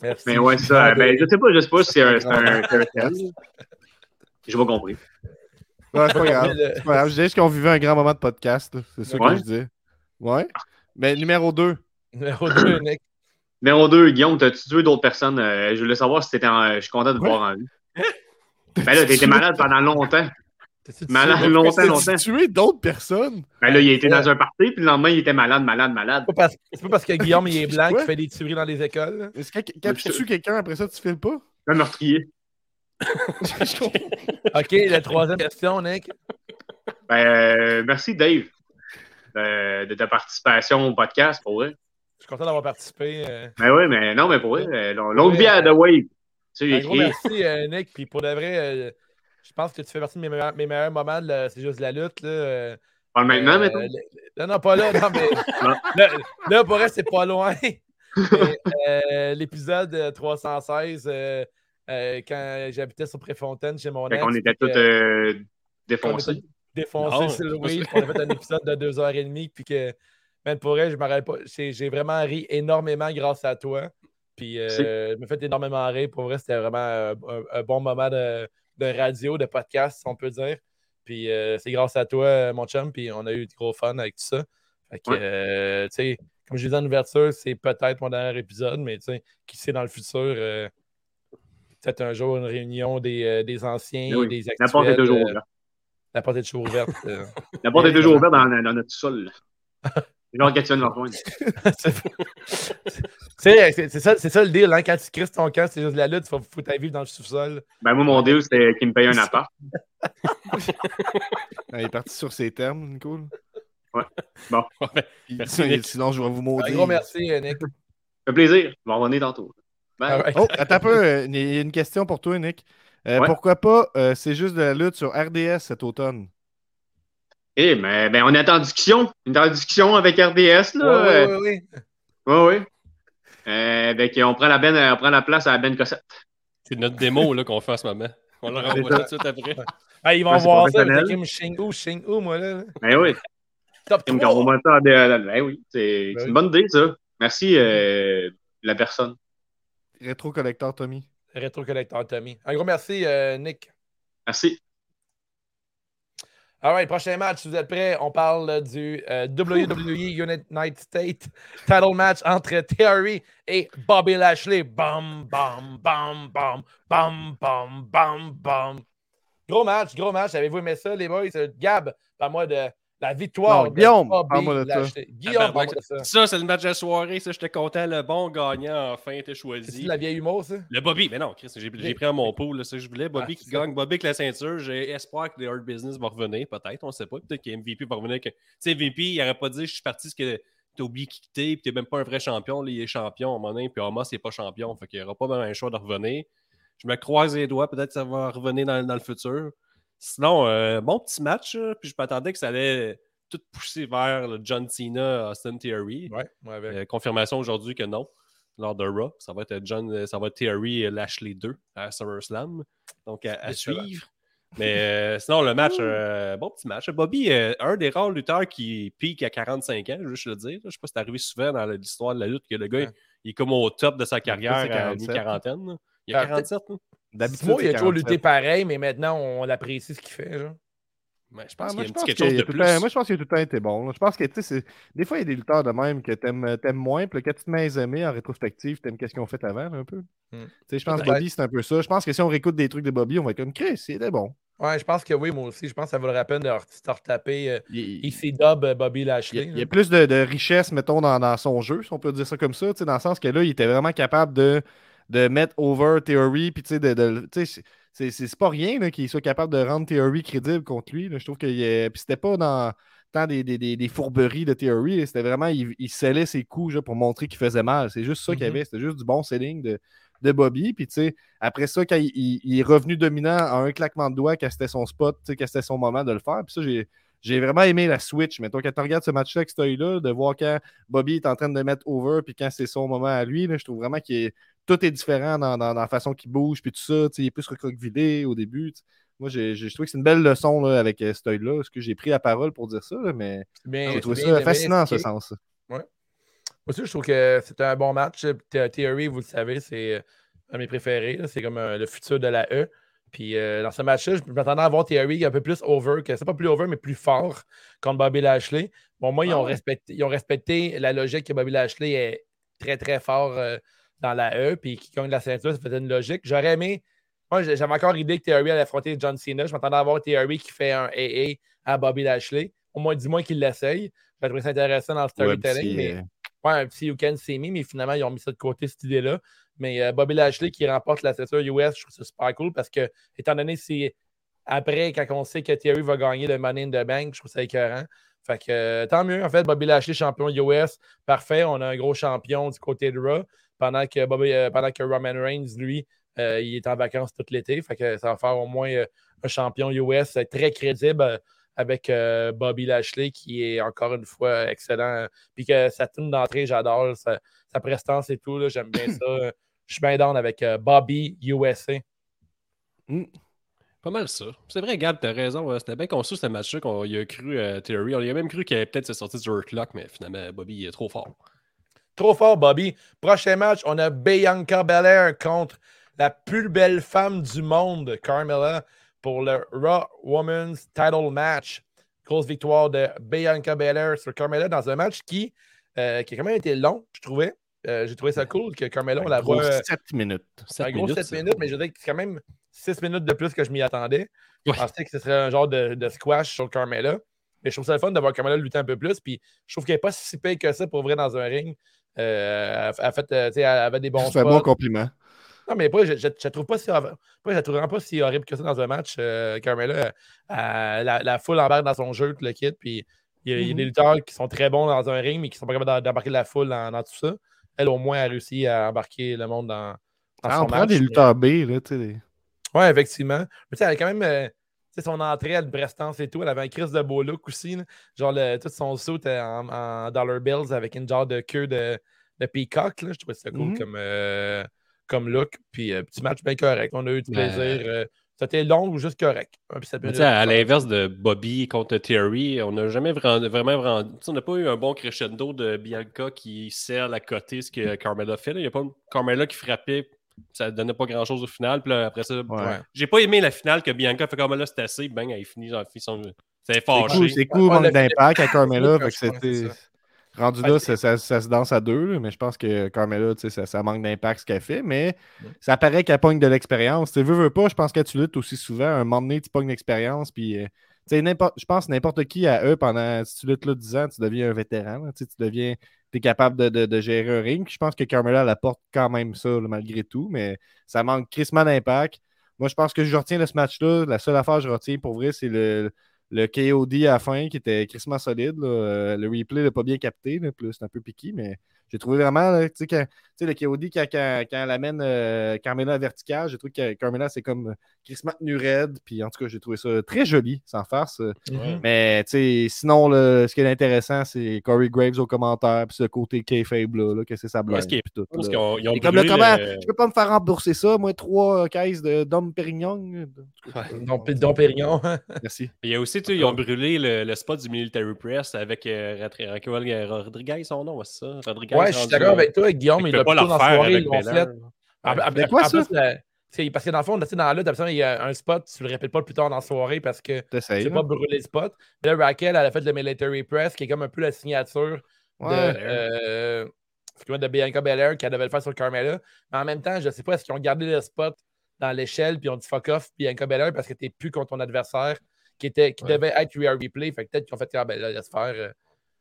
[SPEAKER 1] Merci.
[SPEAKER 4] Mais ouais, ça. Ben, je sais pas, je sais pas si c'est un, c'est un. *laughs* J'ai pas compris.
[SPEAKER 3] Ouais, c'est pas grave.
[SPEAKER 1] Le-
[SPEAKER 3] C'est pas grave. Je disais juste qu'on vivait un grand moment de podcast. là. C'est ça
[SPEAKER 4] Ouais.
[SPEAKER 3] que je disais. Ouais. Mais numéro 2.
[SPEAKER 1] Numéro 2, Nick. *clears throat*
[SPEAKER 4] Numéro 2, Guillaume, t'as-tu tué d'autres personnes? Euh, je voulais savoir si t'étais en. Je suis content de te
[SPEAKER 3] Ouais.
[SPEAKER 4] voir en vie. Ben là, t'étais malade pendant longtemps. Malade
[SPEAKER 1] tué-
[SPEAKER 4] longtemps, longtemps.
[SPEAKER 3] Tué d'autres personnes?
[SPEAKER 4] Ben là, il était dans un party, puis le lendemain, il était malade, malade, malade.
[SPEAKER 1] C'est pas parce- c'est pas parce que Guillaume il est *laughs* blanc qu'il fait des tueries dans les écoles.
[SPEAKER 3] Est-ce que quand tu tues quelqu'un, après ça, tu files pas?
[SPEAKER 4] Un meurtrier. *laughs*
[SPEAKER 1] OK, la troisième question, Nick.
[SPEAKER 4] Ben, euh, merci, Dave, de, de ta participation au podcast, pour vrai.
[SPEAKER 1] Je suis content d'avoir participé. euh.
[SPEAKER 4] Ben oui, mais non, mais pour vrai, euh, long- longue
[SPEAKER 1] Ouais,
[SPEAKER 4] vie à
[SPEAKER 1] euh,
[SPEAKER 4] The Wave. Tu sais,
[SPEAKER 1] gros merci, euh, Nick. Puis pour de vrai, euh, je pense que tu fais partie de mes meilleurs, mes meilleurs moments. C'est juste la lutte. Là, euh,
[SPEAKER 4] Parle maintenant,
[SPEAKER 1] euh, le- Non, non, pas là. Non, mais *laughs* là, là, pour vrai, c'est pas loin. *laughs* Mais, euh, L'épisode euh, 316, euh, euh, quand j'habitais sur Préfontaine chez mon
[SPEAKER 4] Fait
[SPEAKER 1] ex.
[SPEAKER 4] qu'on était tous euh, défoncés.
[SPEAKER 1] défoncés le
[SPEAKER 2] c'est pas
[SPEAKER 1] weed.
[SPEAKER 2] ça.
[SPEAKER 1] On a fait un épisode de 2h30. Puis que, man, pour vrai, je me rappelle pas. J'ai j'ai vraiment ri énormément grâce à toi. Puis euh, je me fait énormément rire. Pour vrai, c'était vraiment euh, un, un bon moment de, de radio, de podcast, si on peut dire. Puis euh, c'est grâce à toi, euh, mon chum. Puis on a eu du gros fun avec tout ça. Fait que,
[SPEAKER 4] Ouais.
[SPEAKER 1] euh, tu sais, comme je disais en ouverture, c'est peut-être mon dernier épisode, mais tu sais, qui sait dans le futur, euh, peut-être un jour une réunion des, des anciens,
[SPEAKER 4] Ben oui.
[SPEAKER 1] des actuels.
[SPEAKER 4] La porte est toujours ouverte.
[SPEAKER 1] la porte est toujours ouverte. *laughs*
[SPEAKER 4] La porte est toujours ouverte dans, dans notre sol. *laughs* Genre, tu de rejoindre.
[SPEAKER 1] C'est c'est- c'est ça, c'est ça le deal, hein? Quand tu crises ton camp, c'est juste la lutte, il faut foutre ta vie dans le sous-sol.
[SPEAKER 4] Ben, moi, mon deal, c'était qu'il me paye un appart. *laughs*
[SPEAKER 3] Ah, il est parti sur ses termes, Nico. *laughs*
[SPEAKER 2] Ouais,
[SPEAKER 3] Puis,
[SPEAKER 2] Merci, Nick.
[SPEAKER 3] Sinon, je vais vous
[SPEAKER 1] Un
[SPEAKER 3] maudire.
[SPEAKER 1] gros merci, Nick.
[SPEAKER 4] Ça fait plaisir. Je vais en revenir tantôt. Bye.
[SPEAKER 1] Alright.
[SPEAKER 3] Oh, attends un peu. euh, Il y a une question pour toi, Nick. Euh,
[SPEAKER 4] Ouais.
[SPEAKER 3] Pourquoi pas euh, c'est juste de la lutte sur RDS cet automne?
[SPEAKER 4] Eh, mais ben, on est en discussion. On est en discussion avec RDS, là.
[SPEAKER 1] Ouais, ouais, ouais.
[SPEAKER 4] Oui, oui. Euh, ben, on, prend la ben, on prend la place à la Ben Cossette.
[SPEAKER 2] C'est notre démo là, qu'on fait en ce moment. On le renvoie
[SPEAKER 4] ça.
[SPEAKER 2] tout de suite après.
[SPEAKER 1] Ah, ils vont
[SPEAKER 4] Ouais,
[SPEAKER 1] voir ça, moi, là.
[SPEAKER 4] Ben oui.
[SPEAKER 1] Top
[SPEAKER 4] Comme
[SPEAKER 1] 3.
[SPEAKER 4] quand on va ça à des- Ben oui. C'est
[SPEAKER 1] Ben oui.
[SPEAKER 4] une bonne idée, ça. Merci, euh, la personne.
[SPEAKER 3] Rétro collector Tommy.
[SPEAKER 1] Retro Collector Tommy. Un gros merci, euh, Nick.
[SPEAKER 4] Merci.
[SPEAKER 1] Alright, prochain match, si vous êtes prêts, on parle du euh, WWE United States title match entre Theory et Bobby Lashley. Bam, bam, bam, bam, bam, bam, bam, bam. Gros match, gros match. Avez-vous aimé ça, les boys? Euh, Gab, parle-moi de la victoire
[SPEAKER 3] Non, Guillaume,
[SPEAKER 1] Bobby
[SPEAKER 3] de ça.
[SPEAKER 1] Lashley. Guillaume, ça.
[SPEAKER 2] Ça, c'est le match de la soirée. Ça, j'étais content. Le bon gagnant, enfin,
[SPEAKER 1] C'est
[SPEAKER 2] choisi.
[SPEAKER 1] de la vieille humour, ça?
[SPEAKER 2] Le Bobby, mais non, Chris, j'ai j'ai pris à mon pot, là, ça que je voulais. Bobby
[SPEAKER 1] Ah,
[SPEAKER 2] qui
[SPEAKER 1] c'est ça.
[SPEAKER 2] gagne, Bobby avec la ceinture. J'ai espoir que le Hard Business va revenir, peut-être, on ne sait pas. Peut-être que MVP va revenir. que- Tu sais, MVP, il n'aurait pas dit je suis parti parce que t'as oublié qui quitter, puis t'es même pas un vrai champion. Là, il est champion moment donné, puis il n'est pas champion. Fait qu'il n'y aura pas vraiment un choix de revenir. Je me croise les doigts, peut-être que ça va revenir dans, dans le futur. Sinon, euh, bon petit match, puis je m'attendais que ça allait tout pousser vers le John Cena, Austin Theory.
[SPEAKER 1] Ouais, ouais, avec.
[SPEAKER 2] Euh, confirmation aujourd'hui que non. Lors de Raw, ça va être John, euh, ça va être Theory et Lashley 2 à SummerSlam. Donc à, suivre. Mais euh, sinon, le match, euh, bon petit match. Bobby, euh, un des rares lutteurs qui pique à 45 ans, je veux juste le dire. Je sais pas si c'est arrivé souvent dans l'histoire de la lutte que le gars,
[SPEAKER 1] Ouais.
[SPEAKER 2] il est comme au top de sa carrière à
[SPEAKER 3] 47.
[SPEAKER 2] mi-quarantaine. Il y a
[SPEAKER 1] Ah,
[SPEAKER 2] 47, là.
[SPEAKER 3] D'habitude,
[SPEAKER 1] Moi, il a toujours
[SPEAKER 3] 47.
[SPEAKER 1] lutté pareil, mais maintenant, on apprécie ce qu'il fait. Genre.
[SPEAKER 2] Je pense
[SPEAKER 3] moi,
[SPEAKER 2] qu'il y
[SPEAKER 3] je
[SPEAKER 2] a un
[SPEAKER 3] pense
[SPEAKER 2] petit quelque
[SPEAKER 3] qu'il
[SPEAKER 2] chose
[SPEAKER 3] y
[SPEAKER 2] de
[SPEAKER 3] a tout
[SPEAKER 2] plus.
[SPEAKER 3] le temps- moi, je pense qu'il a tout le temps été bon. là. Je pense que, tu sais, c'est- des fois, il y a des lutteurs de même que t'aimes t'aimes moins, puis quand tu te mets les aimer en rétrospective, t'aimes qu'est-ce qu'ils ont fait avant, un peu.
[SPEAKER 1] Hmm.
[SPEAKER 3] Tu sais, je pense que
[SPEAKER 1] Peut-être.
[SPEAKER 3] Bobby, c'est un peu ça. Je pense que si on réécoute des trucs de Bobby, on va être comme Chris, il était bon.
[SPEAKER 1] Ouais, je pense que oui, moi aussi. Je pense que ça vaut la peine de retaper euh,
[SPEAKER 3] Il,
[SPEAKER 1] ici dub euh, Bobby Lashley.
[SPEAKER 3] il y a
[SPEAKER 1] là.
[SPEAKER 3] plus de, de richesse, mettons, dans, dans son jeu, si on peut dire ça comme ça, tu sais, dans le sens que là, il était vraiment capable de, de mettre over Theory, puis tu sais, de, de- c'est- pas rien là, qu'il soit capable de rendre Theory crédible contre lui. là. Je trouve que est- c'était pas dans tant des, des, des- des fourberies de Theory, là. c'était vraiment, il, il scellait ses coups pour montrer qu'il faisait mal. C'est juste ça qu'il y
[SPEAKER 1] Mhm.
[SPEAKER 3] avait, c'était juste du bon selling de, de Bobby. Puis tu sais, après ça, quand il, il- il est revenu dominant à un claquement de doigts, quand c'était son spot, quand c'était son moment de le faire, puis ça, j'ai j'ai vraiment aimé la switch. Mais toi, quand tu regardes ce match-là avec cet œil-là, de voir quand Bobby est en train de mettre over, puis quand c'est son moment à lui, je trouve vraiment que tout est différent dans, la façon qu'il bouge, puis tout ça. Il est plus recroquevillé au début. Moi, j'ai trouvé que c'est une belle leçon là, avec euh, cet œil-là. Est-ce que j'ai pris la parole pour dire ça, mais j'ai trouvé ça fascinant en ce sens.
[SPEAKER 1] Ouais. Moi aussi, je trouve que c'était un bon match. Theory, vous le savez, c'est un de mes préférés. C'est comme le futur de la E. Puis euh, dans ce match-là, je m'attendais à voir Theory un peu plus over, que c'est pas plus over, mais plus fort contre Bobby Lashley. Bon, moi, ils, ah ont respecté, ils ont respecté la logique que Bobby Lashley est très, très fort euh, dans la E, puis qui gagne la ceinture, ça faisait une logique. J'aurais aimé. Moi, j'avais encore idée que Theory allait affronter John Cena. Je m'attendais à voir Theory qui fait un AA à Bobby Lashley. Au moins, dis-moi qu'il l'essaye. J'ai trouvé ça intéressant dans le storytelling. mais... Euh, ouais, un petit You Can See Me, mais finalement, ils ont mis ça de côté, cette idée-là. Mais euh, Bobby Lashley qui remporte la ceinture US, je trouve ça super cool parce que, étant donné c'est après, quand on sait que Thierry va gagner le Money in the Bank, je trouve ça écœurant. Fait que euh, tant mieux, en fait, Bobby Lashley, champion US, parfait. On a un gros champion du côté de Raw, pendant que, Bobby, euh, pendant que Roman Reigns, lui, il est en vacances tout l'été. Fait que ça va faire au moins un champion US très crédible avec Bobby Lashley, qui est encore une fois excellent. Puis que sa tune d'entrée, j'adore sa, prestance et tout. J'aime bien *clears throat* ça. Je suis bien down avec euh, Bobby USA.
[SPEAKER 2] Hmm. Pas mal ça. C'est vrai, Gab, t'as raison. C'était bien conçu ce match-là qu'on y a cru euh, Theory. On y a même cru qu'il allait peut-être se sortir du Hurt mais finalement, Bobby est trop fort.
[SPEAKER 1] Trop fort, Bobby. Prochain match, on a Bianca Belair contre la plus belle femme du monde, Carmella, pour le Raw Women's Title Match. Grosse victoire de Bianca Belair sur Carmella dans un match qui, euh, qui a quand même été long, je trouvais. Euh, j'ai trouvé ça cool que Carmelo, on la voit.
[SPEAKER 3] 7 minutes.
[SPEAKER 1] un gros 7 minutes, mais je dirais que c'est quand même 6 minutes de plus que je m'y attendais. Je pensais que ce serait un genre de, de squash sur Carmela. Mais je trouve ça le fun de voir Carmela lutter un peu plus. Puis je trouve qu'elle n'est pas si payée que ça pour vrai dans un ring. Euh, elle, fait, euh, elle avait des bons
[SPEAKER 3] C'est un bon compliment.
[SPEAKER 1] Non, mais pas, je ne trouve pas si, pas, je trouve vraiment pas si horrible que ça dans un match. Euh, Carmela, la, la, foule embarque dans son jeu, tout le kit. Puis il y, a, des mm-hmm. lutteurs qui sont très bons dans un ring, mais qui sont pas capables d'embarquer la foule dans tout ça elle, au moins, a réussi à embarquer le monde dans, dans
[SPEAKER 3] ah, son on prend des lutteurs B, là, tu sais.
[SPEAKER 1] Oui, effectivement. Mais tu sais, elle a quand même. Euh, son entrée à prestance et tout, elle avait un crise de beau look aussi. Genre, le, tout son saut en, en, dollar bills avec une genre de queue de, de peacock. Là. Je trouvais ça cool mm-hmm. comme, euh, comme look. Puis, euh, petit match bien correct. On a eu du plaisir. C'était long ou juste correct?
[SPEAKER 2] à l'inverse de Bobby contre Terry, on n'a jamais vraiment, vraiment, on n'a pas eu un bon crescendo de Bianca qui sert à côté ce que Carmela fait. Il n'y a pas Carmela qui frappait, ça ne donnait pas grand chose au final. Puis après ça, j'ai pas aimé la finale que Bianca fait comme là, c'est assez, ben, elle finit, son. C'est fâché.
[SPEAKER 3] C'est cool, manque d'impact à Carmela. c'était. Rendu là, ça, se danse à deux, mais je pense que Carmela, ça, ça manque d'impact ce qu'elle fait, mais ça paraît qu'elle pogne de l'expérience. Tu veux, veux pas, je pense que tu luttes aussi souvent. un moment donné, tu pognes l'expérience, puis euh, je pense n'importe qui à eux, pendant, si tu luttes là 10 ans, tu deviens un vétéran. tu deviens, tu es capable de, gérer un ring. je pense que Carmela, apporte quand même ça, malgré tout, mais ça manque crissement d'impact. Moi, je pense que je retiens de ce match-là. La seule affaire que je retiens pour vrai, c'est le, le KOD à fin qui était crissement solide. Euh, le replay n'a pas bien capté, c'est un peu piqué, mais j'ai trouvé vraiment, tu sais, le KOD, quand, quand, elle amène euh, Carmela vertical, j'ai trouvé que Carmela, c'est comme crissement tenu raide. Puis en tout cas, j'ai trouvé ça très joli, sans farce. Mhm. Mais tu sais, sinon, ce qui est intéressant, c'est Corey Graves au commentaire, puis ce côté K-Fable, là, que c'est sa blague. Puis tout.
[SPEAKER 2] Parce qu'ils ont,
[SPEAKER 3] ils comme le comment, je peux pas me faire rembourser ça, moi, trois caisses de Dom Pérignon.
[SPEAKER 1] Ouais, Dom, Pérignon.
[SPEAKER 3] Merci.
[SPEAKER 2] Il y a aussi, tu sais, ils ont brûlé le, spot du Military Press avec euh, Rodriguez, son nom, c'est ça? Rodriguez?
[SPEAKER 1] Ouais, je suis d'accord avec toi, Guillaume. Il a plutôt dans la soirée, ils l'ont fait. quoi, ça? parce que dans le fond, dans la lutte, il y a un spot, tu le répètes pas plus tard dans la soirée parce que tu ne pas brûler le spot. Là, Raquel, elle a fait le Military Press, qui est comme un peu la signature de, euh, de Bianca Belair qu'elle devait le faire sur Carmella. Mais en même temps, je ne sais pas, est-ce qu'ils ont gardé le spot dans l'échelle puis ils ont dit fuck off Bianca Belair parce que tu n'es plus contre ton adversaire qui, était, qui devait être replay. Fait que peut-être qu'ils ont fait, ah ben là, laisse faire.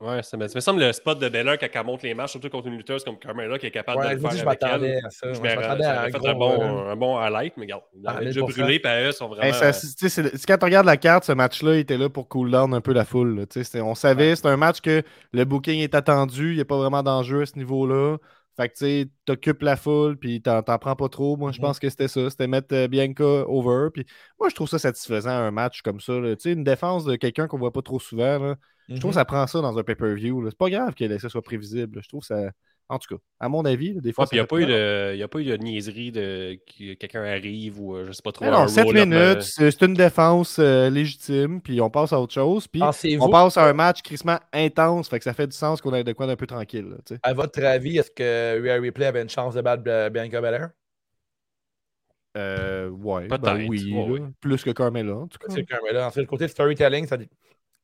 [SPEAKER 2] Ouais, ça me, semble le spot de Bella quand elle monte les matchs, surtout contre une lutteuse comme Carmela qui est capable de le faire. Je m'attendais à ça. Je m'attendais à, fait un, bon, euh, un bon highlight, mais regarde, il a déjà brûlé, puis eux sont vraiment.
[SPEAKER 3] quand tu regardes la carte, ce match-là, il était là pour cool down un peu la foule. on savait, c'est un match que le booking est attendu, il n'y a pas vraiment d'enjeu à ce niveau-là. Fait que tu sais, t'occupes la foule, puis t'en t'en prends pas trop. Moi, je
[SPEAKER 1] Mhm.
[SPEAKER 3] pense que c'était ça. C'était mettre euh, Bianca over. Puis moi, je trouve ça satisfaisant, un match comme ça. Tu sais, une défense de quelqu'un qu'on voit pas trop souvent. là. Je trouve que ça prend ça dans un pay-per-view. C'est pas grave que ça soit prévisible. Je trouve ça. En tout cas, à mon avis, là, des fois.
[SPEAKER 2] Ouais, il n'y a, pas
[SPEAKER 3] fait
[SPEAKER 2] eu de- y a pas eu de niaiserie de que quelqu'un arrive ou euh, je sais pas trop.
[SPEAKER 3] Mais non,
[SPEAKER 2] un
[SPEAKER 3] 7
[SPEAKER 2] roll-up,
[SPEAKER 3] minutes,
[SPEAKER 2] euh,
[SPEAKER 3] c'est une défense euh, légitime, puis on passe à autre chose. Puis on passe à un match crissement intense, fait que ça fait du sens qu'on ait de quoi d'un peu tranquille. là,
[SPEAKER 1] à votre avis, est-ce que Rhea Ripley avait une chance de battre euh, Bianca Belair?
[SPEAKER 3] Euh, ouais, ben
[SPEAKER 2] Peut-être,
[SPEAKER 3] oui,
[SPEAKER 2] ouais, ouais.
[SPEAKER 3] plus que Carmella, en tout cas.
[SPEAKER 1] Même là. Ensuite, le côté storytelling, ça,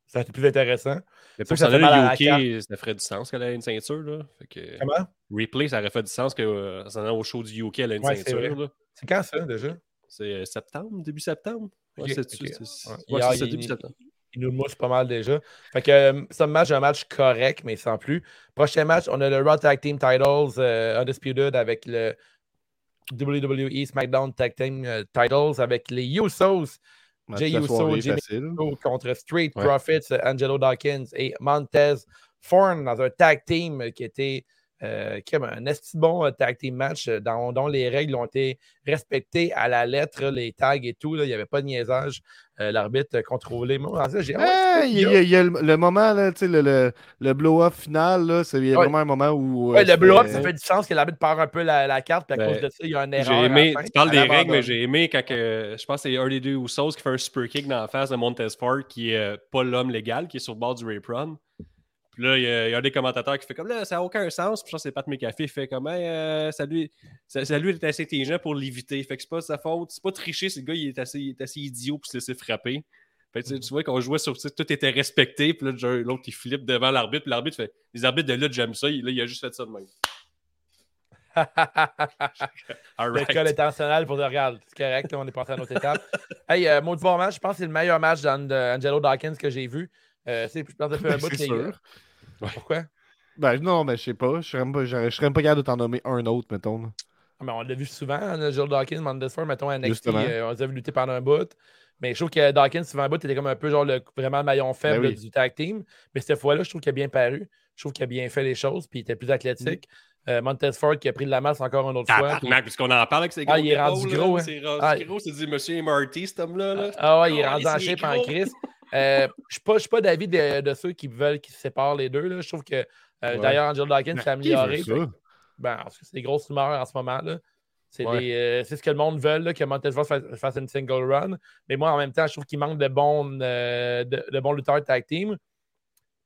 [SPEAKER 1] ça a été plus intéressant.
[SPEAKER 2] Mais
[SPEAKER 1] Ça,
[SPEAKER 2] pour
[SPEAKER 1] ça la
[SPEAKER 2] au UK, ça ferait du sens qu'elle ait une ceinture. Là. Fait que,
[SPEAKER 1] Comment?
[SPEAKER 2] replay, ça aurait fait du sens que euh, au show du UK, elle a une
[SPEAKER 1] Ouais,
[SPEAKER 2] ceinture.
[SPEAKER 1] C'est quand ça, déjà?
[SPEAKER 2] C'est euh, septembre, début septembre? Ouais,
[SPEAKER 1] Ok,
[SPEAKER 2] c'est
[SPEAKER 1] ok.
[SPEAKER 2] c'est- c'est-
[SPEAKER 1] Ouais.
[SPEAKER 2] ouais, c'est ça,
[SPEAKER 1] il-
[SPEAKER 2] début septembre.
[SPEAKER 1] Il nous le mousse pas mal déjà. Fait que euh, ce match, un match correct, mais sans plus. Prochain match, on a le Raw Tag Team Titles euh, Undisputed avec le WWE SmackDown Tag Team euh, Titles avec les Usos
[SPEAKER 3] La
[SPEAKER 1] Uso, Jimmy
[SPEAKER 3] facile.
[SPEAKER 1] contre Street
[SPEAKER 2] Ouais.
[SPEAKER 1] Profits, Angelo Dawkins et Montez Ford dans un tag team qui était euh, qui a un esti bon euh, tag team match euh, dont, dont les règles ont été respectées à la lettre, les tags et tout. là, Il n'y avait pas de niaisage. Euh, L'arbitre contrôlé. Moi, en fait, j'ai
[SPEAKER 3] Ah, il y a, il y a le, le moment, là, tu sais, le, le, le blow-up final, là, c'est il y a
[SPEAKER 1] Ouais.
[SPEAKER 3] vraiment un moment où.
[SPEAKER 1] Ouais,
[SPEAKER 3] euh,
[SPEAKER 1] le blow-up, ça fait du sens que l'arbitre perd un peu la, la carte, puis à
[SPEAKER 2] Ben,
[SPEAKER 1] cause de ça, il y a une erreur.
[SPEAKER 2] J'ai aimé,
[SPEAKER 1] fin,
[SPEAKER 2] tu parles des règles, mais j'ai aimé quand que, je pense que c'est un des deux Usos qui fait un super kick dans la face de Montez Ford qui est pas l'homme légal, qui est sur le bord du apron. Puis là, il y, a, il y a un des commentateurs qui fait comme là, ça n'a aucun sens. Puis je pense que c'est Pat McAfee fait comme hey, euh, ça, lui, ça, ça lui est assez intelligent pour l'éviter. Fait que c'est pas sa faute. C'est pas tricher, c'est le gars, il est assez, il est assez idiot pour se laisser frapper. Fait que, tu tu vois qu'on jouait sur tout était respecté, puis là, l'autre il flippe devant l'arbitre, puis l'arbitre fait Les arbitres de lutte, j'aime ça. Il- Là, il a juste fait ça de même. *laughs* All
[SPEAKER 1] Le
[SPEAKER 2] right.
[SPEAKER 1] cas intentionnel pour dire, regarde, c'est correct, on est passé à une autre étape. *laughs* hey, euh, maudit bon match, je pense que c'est le meilleur match d'Angelo Dawkins que j'ai vu. Euh, c'est- je pense que ça fait un *laughs* bout,
[SPEAKER 3] sûr.
[SPEAKER 1] Pourquoi?
[SPEAKER 3] Ben non, mais je sais pas. Je serais même pas, je serais même pas capable de t'en nommer un autre, mettons. là.
[SPEAKER 1] Ah, mais on l'a vu souvent, Angelo Dawkins, Mandesford, mettons, à NXT, euh, on les a vu lutter pendant un bout. Mais je trouve que Dawkins, souvent un bout, était comme un peu genre le, vraiment le maillon faible
[SPEAKER 3] Ben oui.
[SPEAKER 1] du tag team. Mais cette fois-là, je trouve qu'il a bien paru. Je trouve qu'il a bien fait les choses, puis il était plus athlétique. Euh, Montez Ford qui a pris de la masse encore une autre fois. puis-
[SPEAKER 2] puisqu'on en parle avec ces gros
[SPEAKER 1] Ah, il est rendu gros, hein.
[SPEAKER 2] C'est rendu
[SPEAKER 1] Ah,
[SPEAKER 2] gros, c'est dit Monsieur Marty, cet homme-là. Là.
[SPEAKER 1] Ah ouais, il est rendu en shape en
[SPEAKER 2] gros.
[SPEAKER 1] crise. *laughs* Euh, je je suis pas d'avis de, de ceux qui veulent qu'ils se séparent les deux. Là. Je trouve que euh,
[SPEAKER 3] Ouais.
[SPEAKER 1] d'ailleurs, Angelo Dawkins s'est amélioré. ben, parce que c'est des grosses rumeurs en ce moment. là. C'est
[SPEAKER 2] Ouais.
[SPEAKER 1] euh, c'est ce que le monde veut, là, que Montez fasse, fasse une single run. Mais moi, en même temps, je trouve qu'il manque de bons, de, de bons lutteurs tag team.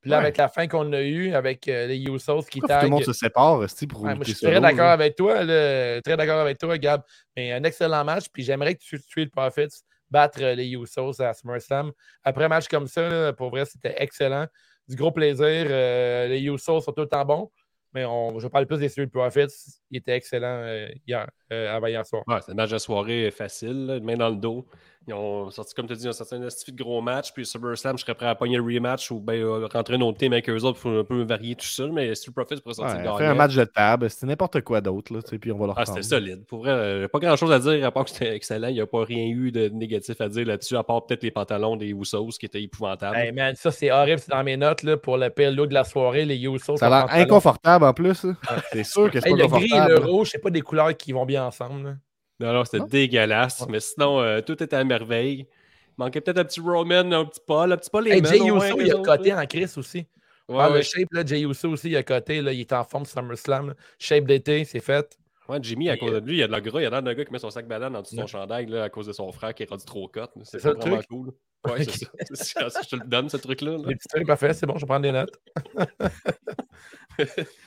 [SPEAKER 1] Puis là,
[SPEAKER 3] Ouais.
[SPEAKER 1] avec la fin qu'on a eue avec euh, les Usos qui
[SPEAKER 3] Pourquoi tout le
[SPEAKER 1] taguent.
[SPEAKER 3] monde se sépare, pour
[SPEAKER 1] Ouais, moi, je suis très d'accord avec toi. là. Très d'accord avec toi, Gab. Mais un excellent match. Puis j'aimerais que tu tues le Profits battre euh, les Usos à SummerSlam. Après un match comme ça, pour vrai, c'était excellent. Du gros plaisir. Euh, les Usos sont tout le temps bons. Mais on, je parle plus des Street Profits. Il était excellent euh, hier, euh, avant hier soir.
[SPEAKER 2] C'est un match de soirée facile, main dans le dos. Ils ont sorti, comme tu dis, ils ont sorti un de gros match. Puis SummerSlam, je serais prêt à pogner le rematch ou ben, euh, rentrer un autre team avec eux autres pour un peu varier tout ça. Mais Street Profits pourrait sortir
[SPEAKER 3] Ouais,
[SPEAKER 2] gagnant.
[SPEAKER 3] fait un match de table, c'était n'importe quoi d'autre, puis on va le
[SPEAKER 2] Ah, c'était solide. Pour vrai, euh, pas grand chose à dire à part que c'était excellent. Il n'y a pas rien eu de négatif à dire là-dessus, à part peut-être les pantalons des Usos qui étaient épouvantables.
[SPEAKER 1] Hey man, ça c'est horrible, c'est dans mes notes là, pour le pire look de la soirée, les Usos.
[SPEAKER 3] Ça a l'air inconfortable en plus. là. C'est sûr que c'est
[SPEAKER 1] Hey,
[SPEAKER 3] pas
[SPEAKER 1] le gris et le rouge, c'est pas des couleurs qui vont bien ensemble. là.
[SPEAKER 2] Non, non, c'était
[SPEAKER 3] Non?
[SPEAKER 2] dégueulasse. Mais sinon, euh, tout était à merveille. Il manquait peut-être un petit Roman, un petit Paul, un petit Paul les
[SPEAKER 1] Hey, Jay Uso, il a coté en crise aussi.
[SPEAKER 2] Ouais,
[SPEAKER 1] Ah,
[SPEAKER 2] ouais.
[SPEAKER 1] Le shape, là, Jay Uso aussi, il a coté. Là, il est en forme SummerSlam. Shape d'été, c'est fait.
[SPEAKER 2] Ouais, Jimmy, à cause de lui, il y a de la gras. Il y a l'air d'un gars qui met son sac banane
[SPEAKER 1] Ouais.
[SPEAKER 2] son chandail là, à cause de son frère qui est rendu trop cote. C'est
[SPEAKER 1] ça,
[SPEAKER 2] pas
[SPEAKER 1] le
[SPEAKER 2] vraiment
[SPEAKER 1] truc?
[SPEAKER 2] cool. Ouais, c'est ça. *laughs* C'est ça. Je te le donne, ce truc-là.
[SPEAKER 1] trucs, parfait, c'est bon, je prendre des notes. *laughs*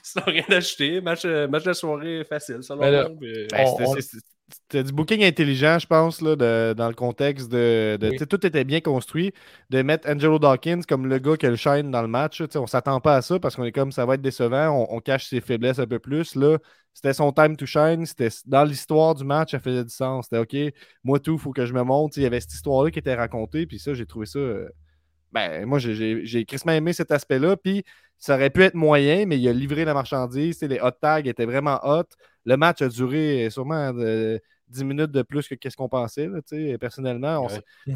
[SPEAKER 2] Sinon, rien à acheter. Match, euh, match de soirée facile, selon
[SPEAKER 1] là,
[SPEAKER 2] moi. mais-
[SPEAKER 3] Ben,
[SPEAKER 1] On-
[SPEAKER 3] c'était- du booking intelligent, je pense, là, de- dans le contexte de.
[SPEAKER 1] Oui.
[SPEAKER 3] Tout était bien construit. De mettre Angelo Dawkins comme le gars qui a le shine dans le match. On s'attend pas à ça parce qu'on est comme ça va être décevant. On, on cache ses faiblesses un peu plus. Là, c'était son time to shine. C'était dans l'histoire du match, ça faisait du sens. C'était OK, moi tout, il faut que je me monte. Il y avait cette histoire-là qui était racontée. Puis ça, j'ai trouvé ça. euh, Ben, moi, j'ai- j'ai j'ai crissement aimé cet aspect-là. Puis ça aurait pu être moyen, mais il a livré la marchandise. Les hot tags étaient vraiment hot. Le match a duré sûrement de- 10 minutes de plus que qu'est-ce qu'on pensait. là, personnellement, on
[SPEAKER 2] Ouais.
[SPEAKER 1] Mhm.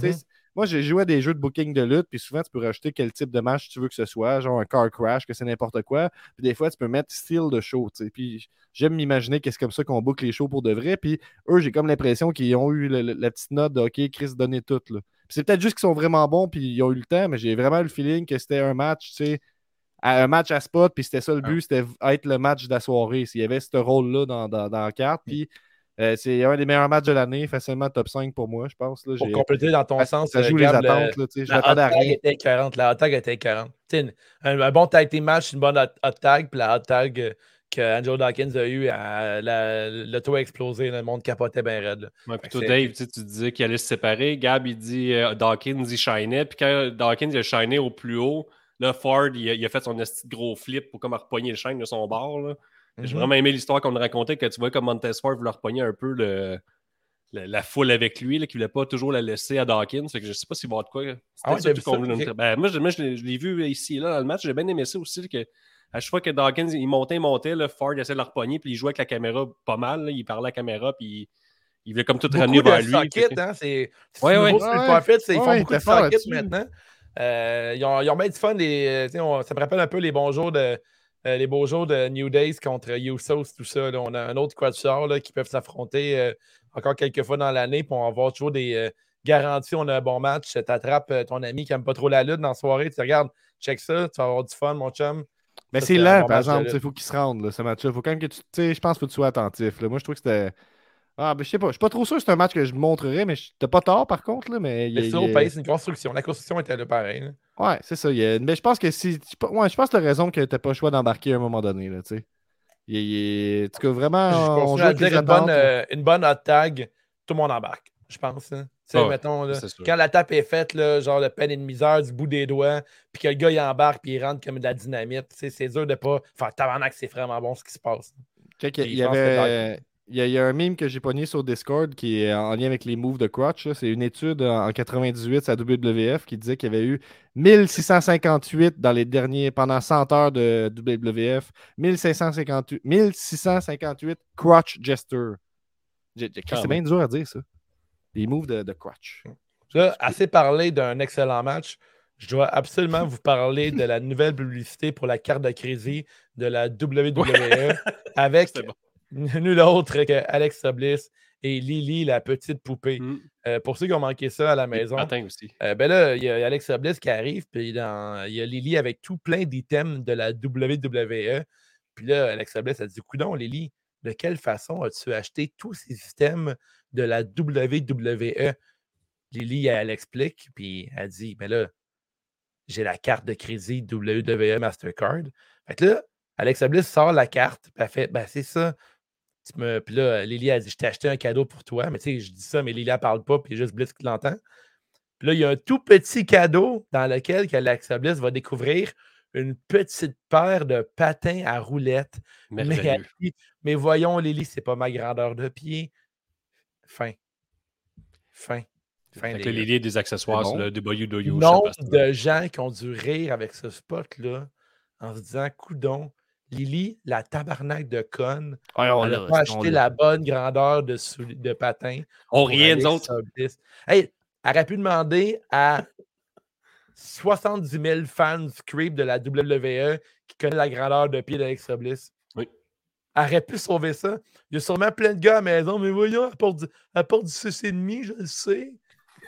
[SPEAKER 3] moi, j'ai joué à des jeux de booking de lutte, puis souvent, tu peux rajouter quel type de match tu veux que ce soit, genre un car crash, que c'est n'importe quoi. Puis des fois, tu peux mettre style de show. Puis j'aime m'imaginer que c'est comme ça qu'on book les shows pour de vrai. Puis eux, j'ai comme l'impression qu'ils ont eu le- le- la petite note de OK, Chris, donnez tout, là. C'est peut-être juste qu'ils sont vraiment bons, puis ils ont eu le temps, mais j'ai vraiment le feeling que c'était un match, tu sais, à- un match à spot, puis c'était ça le but, c'était être le match de la soirée. S'il y avait ce rôle-là dans, dans, dans la carte, puis euh, c'est un des meilleurs matchs de l'année, facilement top 5 pour moi, je pense. Là,
[SPEAKER 1] Pour compléter dans ton
[SPEAKER 3] ça,
[SPEAKER 1] sens,
[SPEAKER 3] ça
[SPEAKER 1] euh,
[SPEAKER 3] joue les
[SPEAKER 1] le-
[SPEAKER 3] attentes, là, je
[SPEAKER 1] la hot tag
[SPEAKER 3] rien.
[SPEAKER 1] était 40. La hot tag était 40. Tu sais, une- un, un bon tag team match, une bonne hot, hot tag, puis la hot tag euh, que Angelo Dawkins a eu, à, la- le toit a explosé, le monde capotait bien raide.
[SPEAKER 2] Ouais,
[SPEAKER 1] c'est-
[SPEAKER 2] Dave, tu sais, tu disais qu'il allait se séparer. Gab, il dit euh, Dawkins, il shinait. Puis quand Dawkins il a shiné au plus haut, là, Ford, il a, il a fait son gros flip pour comme repogner le chaîne de son bord. J'ai
[SPEAKER 1] Mhm.
[SPEAKER 2] vraiment aimé l'histoire qu'on nous racontait, que tu vois comme Montez Ford voulait repogner un peu le, la foule avec lui, qu'il ne voulait pas toujours la laisser à Dawkins. Fait que je sais pas s'il va de quoi.
[SPEAKER 1] Ah ouais,
[SPEAKER 2] ça tout dire. Ben, moi, je, je l'ai- vu ici et là dans le match. J'ai bien aimé ça aussi. Que à chaque fois que Dawkins il montait, il montait, là, Ford il essayait de le repogner, puis il jouait avec la caméra pas mal. là. il parlait à la caméra, puis il, il voulait comme tout ramener vers lui. que-
[SPEAKER 1] hein, c'est
[SPEAKER 2] Ouais, ouais.
[SPEAKER 1] nouveau
[SPEAKER 3] Ouais, ouais.
[SPEAKER 1] ils
[SPEAKER 3] Ouais,
[SPEAKER 1] font
[SPEAKER 3] ouais,
[SPEAKER 1] beaucoup de sockets maintenant. Euh, ils, ont, ils ont bien du fun. les- euh, on- ça me rappelle un peu les bons jours de, euh, les beaux jours de New Days contre Usos, tout ça. là. On a un autre quatuor là, qui peuvent s'affronter euh, encore quelques fois dans l'année pour avoir toujours des euh, garanties. On a un bon match. Tu attrapes ton ami qui n'aime pas trop la lutte dans la soirée. Tu regardes, check ça, tu vas avoir du fun, mon chum.
[SPEAKER 3] Mais c'est
[SPEAKER 1] c'est
[SPEAKER 3] lent, par exemple. Il faut qu'il se rende, là, ce match-là. Il faut quand même que tu. Je pense qu'il faut que tu sois attentif. là. Moi, je trouve que c'était. Ah, ben, je sais pas. Je suis pas trop sûr que c'est un match que je montrerai, mais t'as pas tort, par contre. Là, mais
[SPEAKER 1] C'est
[SPEAKER 3] il
[SPEAKER 1] slow
[SPEAKER 3] y a-
[SPEAKER 1] pace, une construction. La construction était là pareil. là.
[SPEAKER 3] Ouais, c'est ça. il y a- Mais je pense que si. Ouais, je pense que t'as raison que t'as pas le choix d'embarquer à un moment donné, là, tu sais. Il il En tout cas, vraiment,
[SPEAKER 1] Je
[SPEAKER 3] on joue avec
[SPEAKER 1] dire
[SPEAKER 3] les
[SPEAKER 1] une bonne, euh, une bonne hot tag, tout le monde embarque, je pense. hein. Tu sais,
[SPEAKER 2] Ah
[SPEAKER 1] mettons, là, quand la tape est faite, là, genre le peine et de misère du bout des doigts, puis que le gars il embarque puis il rentre comme de la dynamite, tu sais, c'est dur de pas faire tabarnak, c'est vraiment bon ce qui se passe.
[SPEAKER 3] Check, il y, avait. Il y, a, il y a un meme que j'ai pogné sur Discord qui est en lien avec les moves de Crotch. C'est une étude en en 98 à WWF qui disait qu'il y avait eu 1658 dans les derniers, pendant 100 heures de WWF, 1558, 1658 Crotch j'ai-
[SPEAKER 2] Quand
[SPEAKER 3] C'est bien dur à dire ça. Les moves de, de Crotch.
[SPEAKER 1] Là, assez parlé d'un excellent match. Je dois absolument vous parler de la nouvelle publicité pour la carte de crédit de la WWE *laughs* avec
[SPEAKER 2] bon.
[SPEAKER 1] nul autre que Alexa Bliss et Lily, la petite poupée.
[SPEAKER 2] Mm.
[SPEAKER 1] Euh, pour ceux qui ont manqué ça à la maison,
[SPEAKER 2] Matin aussi.
[SPEAKER 1] Euh, ben là, il y a Alexa Bliss qui arrive, puis dans- il y a Lily avec tout plein d'items de la WWE. Puis là, Alexa Bliss a dit Coudon, Lily, de quelle façon as-tu acheté tous ces items de la WWE Lily, elle explique, puis elle dit Ben là, j'ai la carte de crédit WWE Mastercard. Fait que là, Alexa Bliss sort la carte, puis elle fait Ben c'est ça. Puis là, Lily a dit Je t'ai acheté un cadeau pour toi. Mais tu sais, je dis ça, mais Lily, elle parle pas, puis juste Bliss qui l'entend. Puis là, il y a un tout petit cadeau dans lequel que Alexa Bliss va découvrir une petite paire de patins à roulettes. Mais, voyons, Lily, c'est pas ma grandeur de pied. Fin. Fin. Fin.
[SPEAKER 2] Fait que liens des accessoires
[SPEAKER 3] C'est
[SPEAKER 2] sur
[SPEAKER 3] bon.
[SPEAKER 2] le WWE.
[SPEAKER 1] Nombre de gens qui ont dû rire avec ce spot-là en se disant Coudon, Lily, la tabarnak de conne,
[SPEAKER 3] Ouais, on
[SPEAKER 1] n'a pas acheté
[SPEAKER 3] l'a.
[SPEAKER 1] bonne grandeur de, sou- de patins.
[SPEAKER 2] On riait, nous autres.
[SPEAKER 1] Hey, elle aurait pu demander à 70 000 fans creep de la WWE qui connaissent la grandeur de pied d'Alexa Bliss.
[SPEAKER 2] Oui.
[SPEAKER 1] Elle aurait pu sauver ça. Il y a sûrement plein de gars à la maison, mais voyons, elle porte du, elle porte du 6,5, je le sais.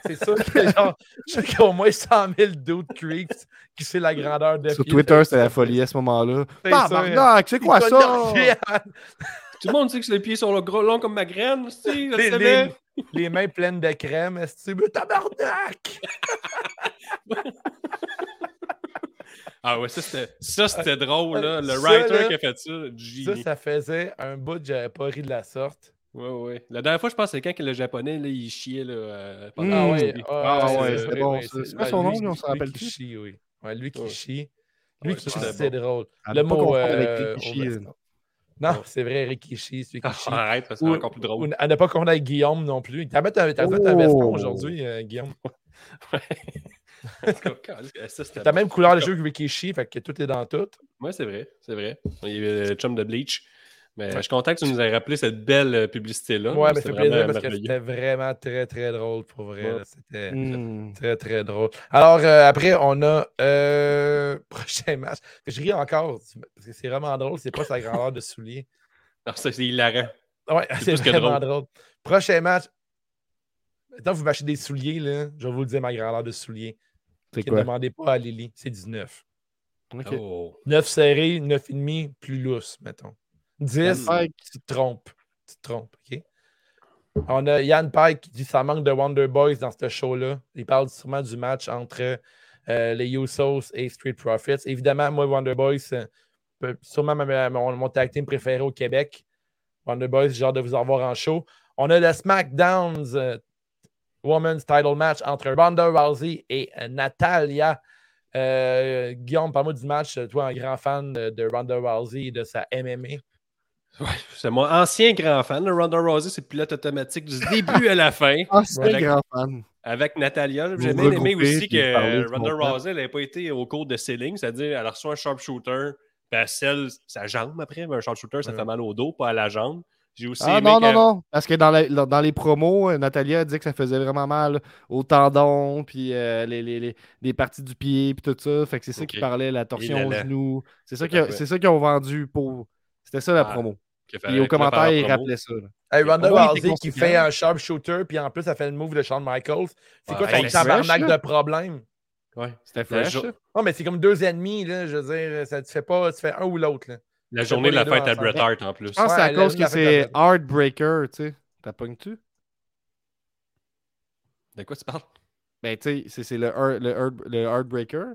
[SPEAKER 1] C'est ça. *laughs* que genre, je sais qu'il y a au moins 100 000 d'autres creeps qui sait la grandeur de
[SPEAKER 3] Sur
[SPEAKER 1] pied
[SPEAKER 3] Twitter, c'était la folie à ce moment-là.
[SPEAKER 1] C'est ça,
[SPEAKER 3] Tabarnak, c'est quoi ça?
[SPEAKER 1] rien.
[SPEAKER 2] Tout le monde sait que les pieds sont le gros long comme ma graine. *laughs* tu sais, je le
[SPEAKER 1] Les,
[SPEAKER 2] savais.
[SPEAKER 1] Les- mains pleines de crème, est-ce que tu tabarnak? *laughs*
[SPEAKER 2] Ah ouais, ça c'était, ça, c'était drôle. Là. Le
[SPEAKER 1] Ça,
[SPEAKER 2] writer
[SPEAKER 1] là,
[SPEAKER 2] qui a fait ça,
[SPEAKER 1] Ça,
[SPEAKER 2] génie.
[SPEAKER 1] ça faisait un bout que j'avais pas ri de la sorte.
[SPEAKER 2] Ouais, ouais. La dernière fois, je pense que c'est quand que le japonais, là, il chiait. Là, euh, pendant
[SPEAKER 3] Mm.
[SPEAKER 2] la
[SPEAKER 1] Ah ouais,
[SPEAKER 3] Ah
[SPEAKER 1] c'est-
[SPEAKER 3] ouais,
[SPEAKER 1] c'est-
[SPEAKER 3] c'était bon,
[SPEAKER 1] c'est- ouais,
[SPEAKER 3] son nom, on s'en rappelle
[SPEAKER 1] qui
[SPEAKER 3] plus?
[SPEAKER 1] chie, oui. Ouais, lui qui
[SPEAKER 2] Ouais.
[SPEAKER 1] chie. Lui
[SPEAKER 2] Ouais,
[SPEAKER 1] qui chie,
[SPEAKER 2] c'était
[SPEAKER 1] c'est drôle. Le
[SPEAKER 3] pas
[SPEAKER 1] mot. euh,
[SPEAKER 3] Rikishi.
[SPEAKER 1] Non, c'est vrai, Ricky Chie, celui qui
[SPEAKER 2] Ah,
[SPEAKER 1] chie.
[SPEAKER 2] arrête, parce que c'est encore plus drôle.
[SPEAKER 1] ou à ne pas confondre avec Guillaume non plus. T'as un, t'as mettre un veston
[SPEAKER 3] Oh.
[SPEAKER 1] aujourd'hui, euh, Guillaume. *laughs* *laughs*
[SPEAKER 2] c'était
[SPEAKER 1] T'as
[SPEAKER 2] bon.
[SPEAKER 1] même couleur de jeu que Ricky Chie, fait que tout est dans tout.
[SPEAKER 2] Ouais, c'est vrai, c'est vrai. Il y avait le chum de Bleach. Mais je suis content que tu nous aies rappelé cette belle euh, publicité-là. Là.
[SPEAKER 1] mais plaisir parce que c'était vraiment très, très drôle pour vrai.
[SPEAKER 2] Ouais.
[SPEAKER 1] C'était
[SPEAKER 3] Hmm.
[SPEAKER 1] très, très drôle. Alors, euh, après, on a euh, *laughs* prochain match. Je ris encore parce que c'est vraiment drôle. C'est pas sa grandeur de soulier.
[SPEAKER 2] Non, ça, c'est hilarant.
[SPEAKER 1] Ouais,
[SPEAKER 2] C'est
[SPEAKER 1] vraiment
[SPEAKER 2] drôle.
[SPEAKER 1] drôle. Prochain match. Maintenant, vous m'achetez des souliers, là. Je vais vous le dire ma grandeur de soulier.
[SPEAKER 3] C'est
[SPEAKER 1] Ne demandez pas à Lily. C'est 19.
[SPEAKER 3] Ok.
[SPEAKER 2] Oh.
[SPEAKER 1] 9 serré, 9,5 plus lousse, mettons. 10,
[SPEAKER 3] Pike.
[SPEAKER 1] tu te trompes. Tu te trompes, OK? On a Yann Pike qui dit ça manque de Wonder Boys dans ce show-là. Il parle sûrement du match entre euh, les Usos et Street Profits. Évidemment, moi, Wonder Boys, euh, sûrement mon, mon tag team préféré au Québec. Wonder Boys, j'ai hâte de vous en voir en show. On a le SmackDown's euh, Women's Title Match entre Ronda Rousey et euh, Natalia. Guillaume, parle-moi du match. Toi, un grand fan de, de Ronda Rousey et de sa MMA.
[SPEAKER 2] Ouais, c'est mon ancien grand fan. Le Ronda Rousey, c'est le pilote automatique du début à la fin. *laughs*
[SPEAKER 3] Ah, c'est
[SPEAKER 2] Avec-
[SPEAKER 3] grand fan.
[SPEAKER 2] Avec Natalia. J'ai bien aimé aussi que Ronda. Rousey elle n'avait pas été au cours de ceiling, c'est-à-dire elle a reçu un sharpshooter, puis elle scelle sa jambe après. mais Un sharpshooter, ça
[SPEAKER 1] Ouais.
[SPEAKER 2] fait mal au dos, pas à la jambe. J'ai aussi
[SPEAKER 3] Ah
[SPEAKER 2] aimé
[SPEAKER 3] non, non, non. Parce que dans, la- dans les promos, euh, Natalia a dit que ça faisait vraiment mal au tendon, puis euh, les, les, les, les parties du pied, puis tout ça. Fait que c'est ça qui parlait, la torsion au genou. C'est ça qu'ils ont vendu pour. C'était ça la
[SPEAKER 2] Ah,
[SPEAKER 3] promo.
[SPEAKER 2] qui
[SPEAKER 3] au commentaire, ils
[SPEAKER 2] promo.
[SPEAKER 3] rappelaient ça.
[SPEAKER 1] Hey, Ronda Rousey qui fait un sharpshooter, puis en plus, ça fait le move de Shawn Michaels. C'est
[SPEAKER 2] Ouais,
[SPEAKER 1] quoi ton tabarnak de problème?
[SPEAKER 2] Ouais.
[SPEAKER 3] C'était
[SPEAKER 2] La
[SPEAKER 3] fresh.
[SPEAKER 2] jo-
[SPEAKER 3] ça.
[SPEAKER 1] Non, mais c'est comme deux ennemis, là. Je veux dire, ça te fait pas. Tu fais un ou l'autre, là.
[SPEAKER 2] La journée de la fête à. Bret Hart en plus.
[SPEAKER 3] Je pense que c'est
[SPEAKER 1] Ouais,
[SPEAKER 3] à cause que c'est Heartbreaker, tu sais. T'as pognes-tu?
[SPEAKER 2] De quoi tu parles?
[SPEAKER 3] Ben, tu sais, c'est- c'est le, Heart- le, Heart- le Heartbreaker.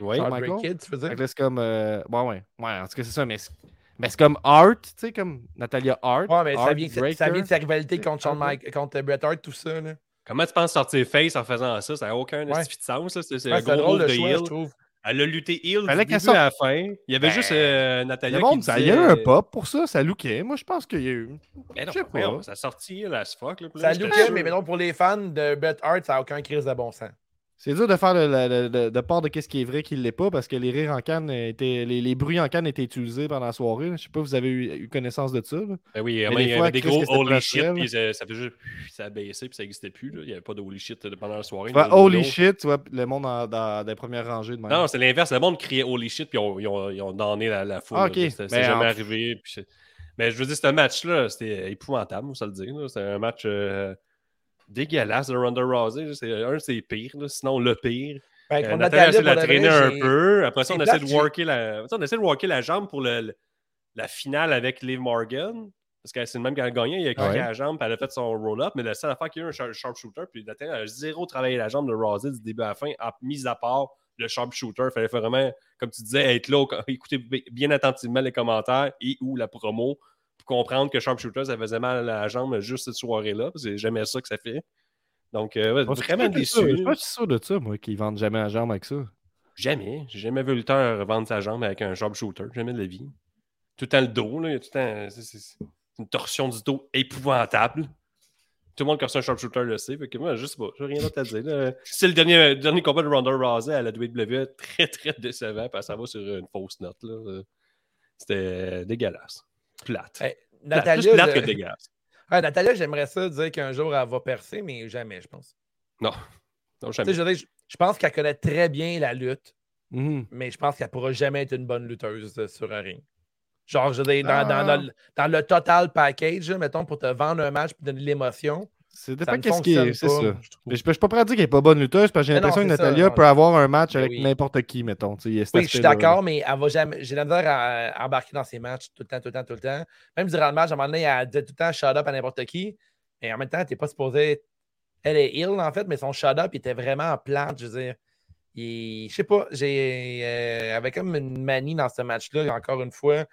[SPEAKER 2] Oui.
[SPEAKER 3] Shawn
[SPEAKER 1] Heartbreak
[SPEAKER 3] Michaels?
[SPEAKER 1] Kid, tu
[SPEAKER 3] là, c'est comme. euh, Ouais, ouais. Ouais, en tout cas, c'est ça. Mais c'est mais c'est comme Art, tu sais, comme Natalia Art.
[SPEAKER 1] Ouais, mais ça vient, ça, vient de sa rivalité contre, Shawn. Mike, contre Bret Hart, tout ça, là.
[SPEAKER 2] Comment tu penses sortir face en faisant ça? Ça n'a aucun
[SPEAKER 1] Ouais.
[SPEAKER 2] de sens. C'est
[SPEAKER 1] Ouais,
[SPEAKER 2] un gros
[SPEAKER 1] drôle de
[SPEAKER 2] de
[SPEAKER 1] choix,
[SPEAKER 2] heel.
[SPEAKER 1] je trouve.
[SPEAKER 2] Elle a lutté heel du
[SPEAKER 3] Fallait
[SPEAKER 2] début
[SPEAKER 3] qu'elle
[SPEAKER 2] à la fin. Il y avait
[SPEAKER 3] Ben,
[SPEAKER 2] juste euh, Natalia
[SPEAKER 3] Le monde,
[SPEAKER 2] qui
[SPEAKER 3] ça,
[SPEAKER 2] disait...
[SPEAKER 3] il y a eu un pop pour ça, ça lookait. Moi, je pense qu'il y a eu.
[SPEAKER 2] Mais non,
[SPEAKER 3] Je sais pas.
[SPEAKER 2] Ça a sorti heel as fuck. Là,
[SPEAKER 1] Ça lookait,
[SPEAKER 2] sûr.
[SPEAKER 1] mais maintenant pour les fans de Bret Hart, ça n'a aucun crise de bon sens.
[SPEAKER 3] C'est dur de faire le, le- le- de part de qu'est-ce qui est vrai, qui ne l'est pas, parce que les rires en canne étaient. Les, les bruits en canne étaient utilisés pendant la soirée. Je sais pas, vous avez eu, eu connaissance de ça.
[SPEAKER 2] Ben oui, il y avait des gros holy shit, puis ça, ça fait juste. Ça a baissé, puis ça n'existait plus. Là. Il n'y avait pas de holy shit euh, pendant la soirée.
[SPEAKER 3] Holy shit, tu vois, le monde en- dans, les premières rangées de même.
[SPEAKER 2] Non, c'est l'inverse. Le monde criait holy shit, puis ils ont, ils ont, ils ont donné la, la foule.
[SPEAKER 3] Ah,
[SPEAKER 2] là.
[SPEAKER 3] ok.
[SPEAKER 2] C'était c'était
[SPEAKER 3] Ben,
[SPEAKER 2] jamais
[SPEAKER 3] en-
[SPEAKER 2] arrivé. puis c'est- Mais je veux dire, ce match-là, c'était épouvantable, va se le dire. C'était un match euh, dégueulasse de Ronda Rousey. C'est un de ses pires, là. sinon le pire.
[SPEAKER 1] Ben,
[SPEAKER 2] Euh,
[SPEAKER 1] contre
[SPEAKER 2] Natalia essaie de la traîner un peu. Après ça, on essaie, de worker la... on essaie de worker la jambe pour le, le- la finale avec Liv Morgan. Parce que c'est le même qu'elle a gagné. Il a craqué
[SPEAKER 3] Ouais.
[SPEAKER 2] la jambe, puis elle a fait son roll-up. Mais la seule affaire qu'il y a eu un sharp- sharpshooter, puis Natalia a zéro travaillé la jambe de Rousey du début à la fin, à, mis à part le sharpshooter. Il fallait vraiment, comme tu disais, être là, *laughs* écouter bi- bien attentivement les commentaires et ou la promo comprendre que sharpshooter, ça faisait mal à la jambe juste cette soirée-là. C'est jamais ça que ça fait. Donc, euh, ouais, vraiment
[SPEAKER 3] sûr- Je
[SPEAKER 2] déçu.
[SPEAKER 3] suis pas sûr de ça, moi, qu'ils vendent jamais la jambe avec ça.
[SPEAKER 2] Jamais. J'ai jamais vu le temps vendre sa jambe avec un sharpshooter. Jamais de la vie. Tout le temps le dos, là. il y a Tout le temps. c'est- une torsion du dos épouvantable. Tout le monde qui a un sharpshooter le sait. Fait que moi, je sais pas. J'ai rien d'autre à dire. C'est le dernier, dernier combat de Ronda Rousey à la WWE. Très, très décevant. Parce que ça va sur une fausse note. là. C'était dégueulasse. Plate.
[SPEAKER 1] Hey,
[SPEAKER 2] Plate. Plus
[SPEAKER 1] Natalia,
[SPEAKER 2] plate
[SPEAKER 1] je-
[SPEAKER 2] que dégueulasse.
[SPEAKER 1] Ouais, Natalia, j'aimerais ça dire qu'un jour elle va percer, mais jamais, je pense.
[SPEAKER 2] Non. Non, jamais.
[SPEAKER 1] je, veux dire, je- je pense qu'elle connaît très bien la lutte,
[SPEAKER 3] Mhm.
[SPEAKER 1] mais je pense qu'elle pourra jamais être une bonne lutteuse euh, sur un ring. Genre, je veux dire, dans,
[SPEAKER 3] Ah.
[SPEAKER 1] dans le, dans le total package, mettons, pour te vendre un match et donner de l'émotion,
[SPEAKER 3] C'est
[SPEAKER 1] ne
[SPEAKER 3] qu'est-ce qui
[SPEAKER 1] fonctionne
[SPEAKER 3] est. C'est
[SPEAKER 1] pas,
[SPEAKER 3] ça.
[SPEAKER 1] je.
[SPEAKER 3] Mais je suis pas prêt à dire qu'elle est pas bonne lutteuse parce que j'ai l'impression que
[SPEAKER 1] ça,
[SPEAKER 3] Natalia peut avoir un match avec
[SPEAKER 1] oui.
[SPEAKER 3] n'importe qui, mettons. tu
[SPEAKER 1] Oui, je suis d'accord, mais elle va jamais. J'ai la misère à, à embarquer dans ses matchs tout le temps, tout le temps, tout le temps. Même durant le match, à un moment donné, elle disait tout le temps shut up à n'importe qui. Mais en même temps, t'es pas supposé. Elle est ill, en fait, mais son shut up était vraiment plate. Je veux dire, il- je sais pas, j'ai. euh, avec comme une manie dans ce match-là, encore une fois.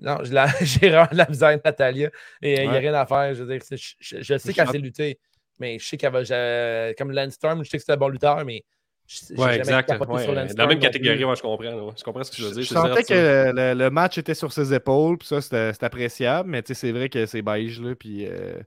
[SPEAKER 1] Non, je la- *laughs* j'ai vraiment de la misère Natalia. Et il n'y a rien à faire. Je veux dire, c'est- je, je- je sais qu'elle sait lutter, mais je sais qu'elle va. comme Lance Storm, je sais que c'est un bon lutteur, mais. je-
[SPEAKER 2] Ouais, exact. Ouais,
[SPEAKER 1] sur
[SPEAKER 2] dans la même catégorie, moi, je comprends. là. Je comprends ce que je veux dire.
[SPEAKER 3] Je sentais que le, le match était sur ses épaules, puis ça, c'était appréciable, mais tu sais, c'est vrai que c'est beige, là, puis... euh,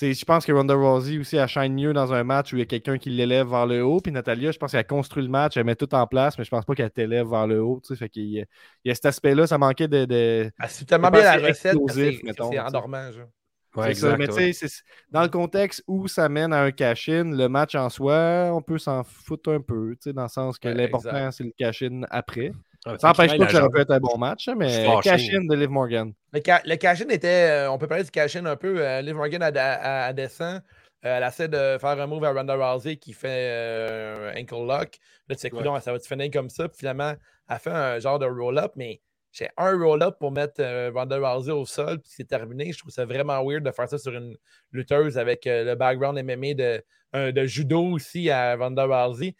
[SPEAKER 3] je pense que Ronda Rousey aussi, elle shine mieux dans un match où il y a quelqu'un qui l'élève vers le haut. Puis Natalia, je pense qu'elle construit le match, elle met tout en place, mais je pense pas qu'elle t'élève vers le haut. tu sais. Fait qu'il y, a- il y a cet aspect-là, ça manquait de. de-
[SPEAKER 1] Ah, c'est tellement bien la recette, c'est endormant. genre.
[SPEAKER 2] Ouais,
[SPEAKER 3] c'est ça.
[SPEAKER 2] exact,
[SPEAKER 3] Mais tu sais, c'est- dans le contexte où ça mène à un cash-in, le match en soi, on peut s'en foutre un peu, tu sais, dans le sens que
[SPEAKER 1] Ouais,
[SPEAKER 3] l'important,
[SPEAKER 1] exact.
[SPEAKER 3] c'est le cash-in après.
[SPEAKER 2] Ouais,
[SPEAKER 3] Ça n'empêche pas que ça aurait pu être un bon match, hein, mais
[SPEAKER 2] fâché.
[SPEAKER 3] cash-in de Liv Morgan.
[SPEAKER 1] Le, ca- le cash-in était. euh, on peut parler du cash-in un peu. euh, Liv Morgan, elle- elle descend. euh, elle essaie de faire un move à Ronda Rousey qui fait euh, un ankle lock. Là, tu sais,
[SPEAKER 2] Ouais.
[SPEAKER 1] ça va te finir comme ça. Puis finalement, elle fait un genre de roll-up, mais j'ai un roll-up pour mettre euh, Ronda Rousey au sol, puis c'est terminé. Je trouve ça vraiment weird de faire ça sur une lutteuse avec euh, le background MMA de, de judo aussi à Ronda Rousey.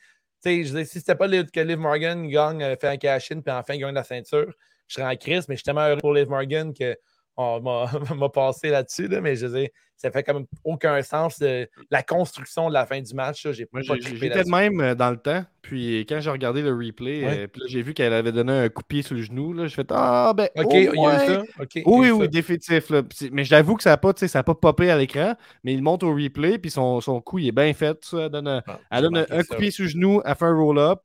[SPEAKER 1] Je si c'était pas que Liv Morgan gagne, euh, fait un cash-in, puis enfin gagne la ceinture, je serais en crise, mais je suis tellement heureux pour Liv Morgan que on *laughs* m'a passé là-dessus, là, mais je veux dire, ça fait comme aucun sens euh, la construction de la fin du match. J'ai pas
[SPEAKER 3] j'étais de même euh, dans le temps. Puis quand j'ai regardé le replay,
[SPEAKER 1] Ouais.
[SPEAKER 3] euh, j'ai vu qu'elle avait donné un coup de pied sur le genou. Là, j'ai fait Ah, ben.
[SPEAKER 1] Ok, il y a eu ça.
[SPEAKER 3] Oui, oui,
[SPEAKER 1] ça.
[SPEAKER 3] définitif. là. Mais j'avoue que ça n'a pas, tu sais, ça a pas popé à l'écran, mais il monte au replay, puis son, son coup, il est bien fait. Ça, elle donne, un-
[SPEAKER 1] Ah,
[SPEAKER 3] elle donne un, coup de pied sur le genou, elle fait un roll-up.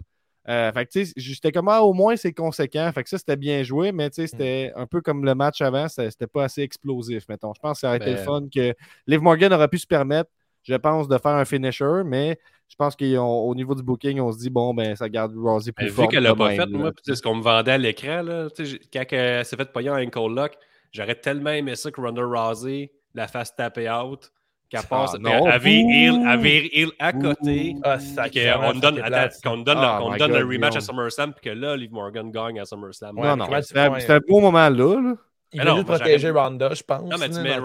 [SPEAKER 3] Euh, fait que, j'étais comme, ah, au moins, c'est conséquent. Fait que ça, c'était bien joué, mais tu sais, c'était un peu comme le match avant, c'était pas assez explosif, mettons. Je pense que ça aurait été le
[SPEAKER 2] Ben-
[SPEAKER 3] fun que Liv Morgan aurait pu se permettre, je pense, de faire un finisher, mais je pense qu'au niveau du booking, on se dit, bon, ben, ça garde Rousey plus
[SPEAKER 2] Mais vu
[SPEAKER 3] forte
[SPEAKER 2] qu'elle l'a pas fait, moi, sais, ce qu'on me vendait à l'écran, là, quand elle s'est fait payer un ankle lock, j'aurais tellement aimé ça que Ronda Rousey la fasse taper out, qu'elle passe,
[SPEAKER 3] Ouh.
[SPEAKER 2] elle vire heel à côté,
[SPEAKER 1] Ah,
[SPEAKER 2] qu'on donne,
[SPEAKER 1] c'est
[SPEAKER 2] le-
[SPEAKER 3] God,
[SPEAKER 2] rematch à. SummerSlam, puis que là, Liv Morgan gagne à SummerSlam.
[SPEAKER 1] Ouais,
[SPEAKER 3] non, non, c'était un, beau moment là. là.
[SPEAKER 1] Il juste
[SPEAKER 2] moi,
[SPEAKER 1] protéger Ronda, je pense.
[SPEAKER 2] Non, mais tu mets,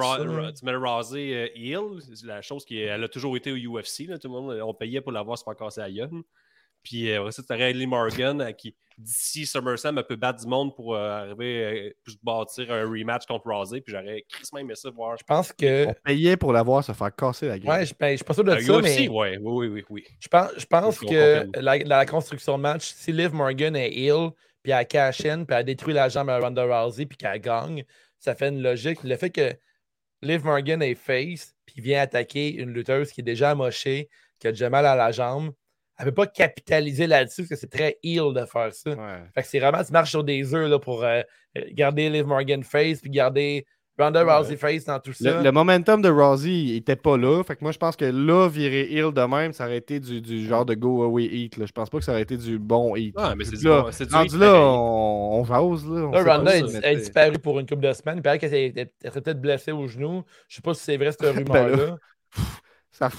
[SPEAKER 2] euh, c'est la chose qui est- elle a toujours été au UFC. Là, tout le monde, on payait pour l'avoir se faire casser à gueule. Puis euh, après ça, tu aurais Lee Morgan euh, qui, d'ici SummerSlam, elle peut battre du monde pour euh, arriver euh, pour se bâtir un rematch contre Rousey. Puis j'aurais crissement aimé ça voir.
[SPEAKER 1] Je pense que.
[SPEAKER 3] On payait pour l'avoir se faire casser la gueule.
[SPEAKER 1] Ouais, je ben, je suis pas sûr de ça,
[SPEAKER 2] UFC,
[SPEAKER 1] mais
[SPEAKER 2] ouais, oui, oui, oui, oui.
[SPEAKER 1] je pense, je pense que la, la construction de match, si Liv Morgan est ill, puis elle cash in, puis elle détruit la jambe à Ronda Rousey, puis qu'elle gagne, ça fait une logique. Le fait que Liv Morgan est face, puis vient attaquer une lutteuse qui est déjà amochée, qui a déjà mal à la jambe, elle ne peut pas capitaliser là-dessus parce que c'est très ill de faire ça.
[SPEAKER 3] Ouais.
[SPEAKER 1] Fait que c'est vraiment, tu marches sur des œufs là, pour euh, garder Liv Morgan face, puis garder Ronda
[SPEAKER 2] Ouais.
[SPEAKER 1] Rousey face dans tout ça.
[SPEAKER 3] Le, le momentum de Rousey était pas là. Fait que moi, je pense que là, virer heel de même, ça aurait été du, du genre de go away heat. Là. Je pense pas que ça aurait été du bon heat.
[SPEAKER 2] Ah, mais c'est du
[SPEAKER 3] là,
[SPEAKER 2] bon- c'est du
[SPEAKER 3] rendu là, on, on jase. Là, on
[SPEAKER 1] Là, Ronda est, disparue pour une couple de semaines. Il paraît qu'elle serait peut-être blessée au genou. Je sais pas si c'est vrai, cette *laughs*
[SPEAKER 3] Ben
[SPEAKER 1] rumeur-là.
[SPEAKER 3] Ça-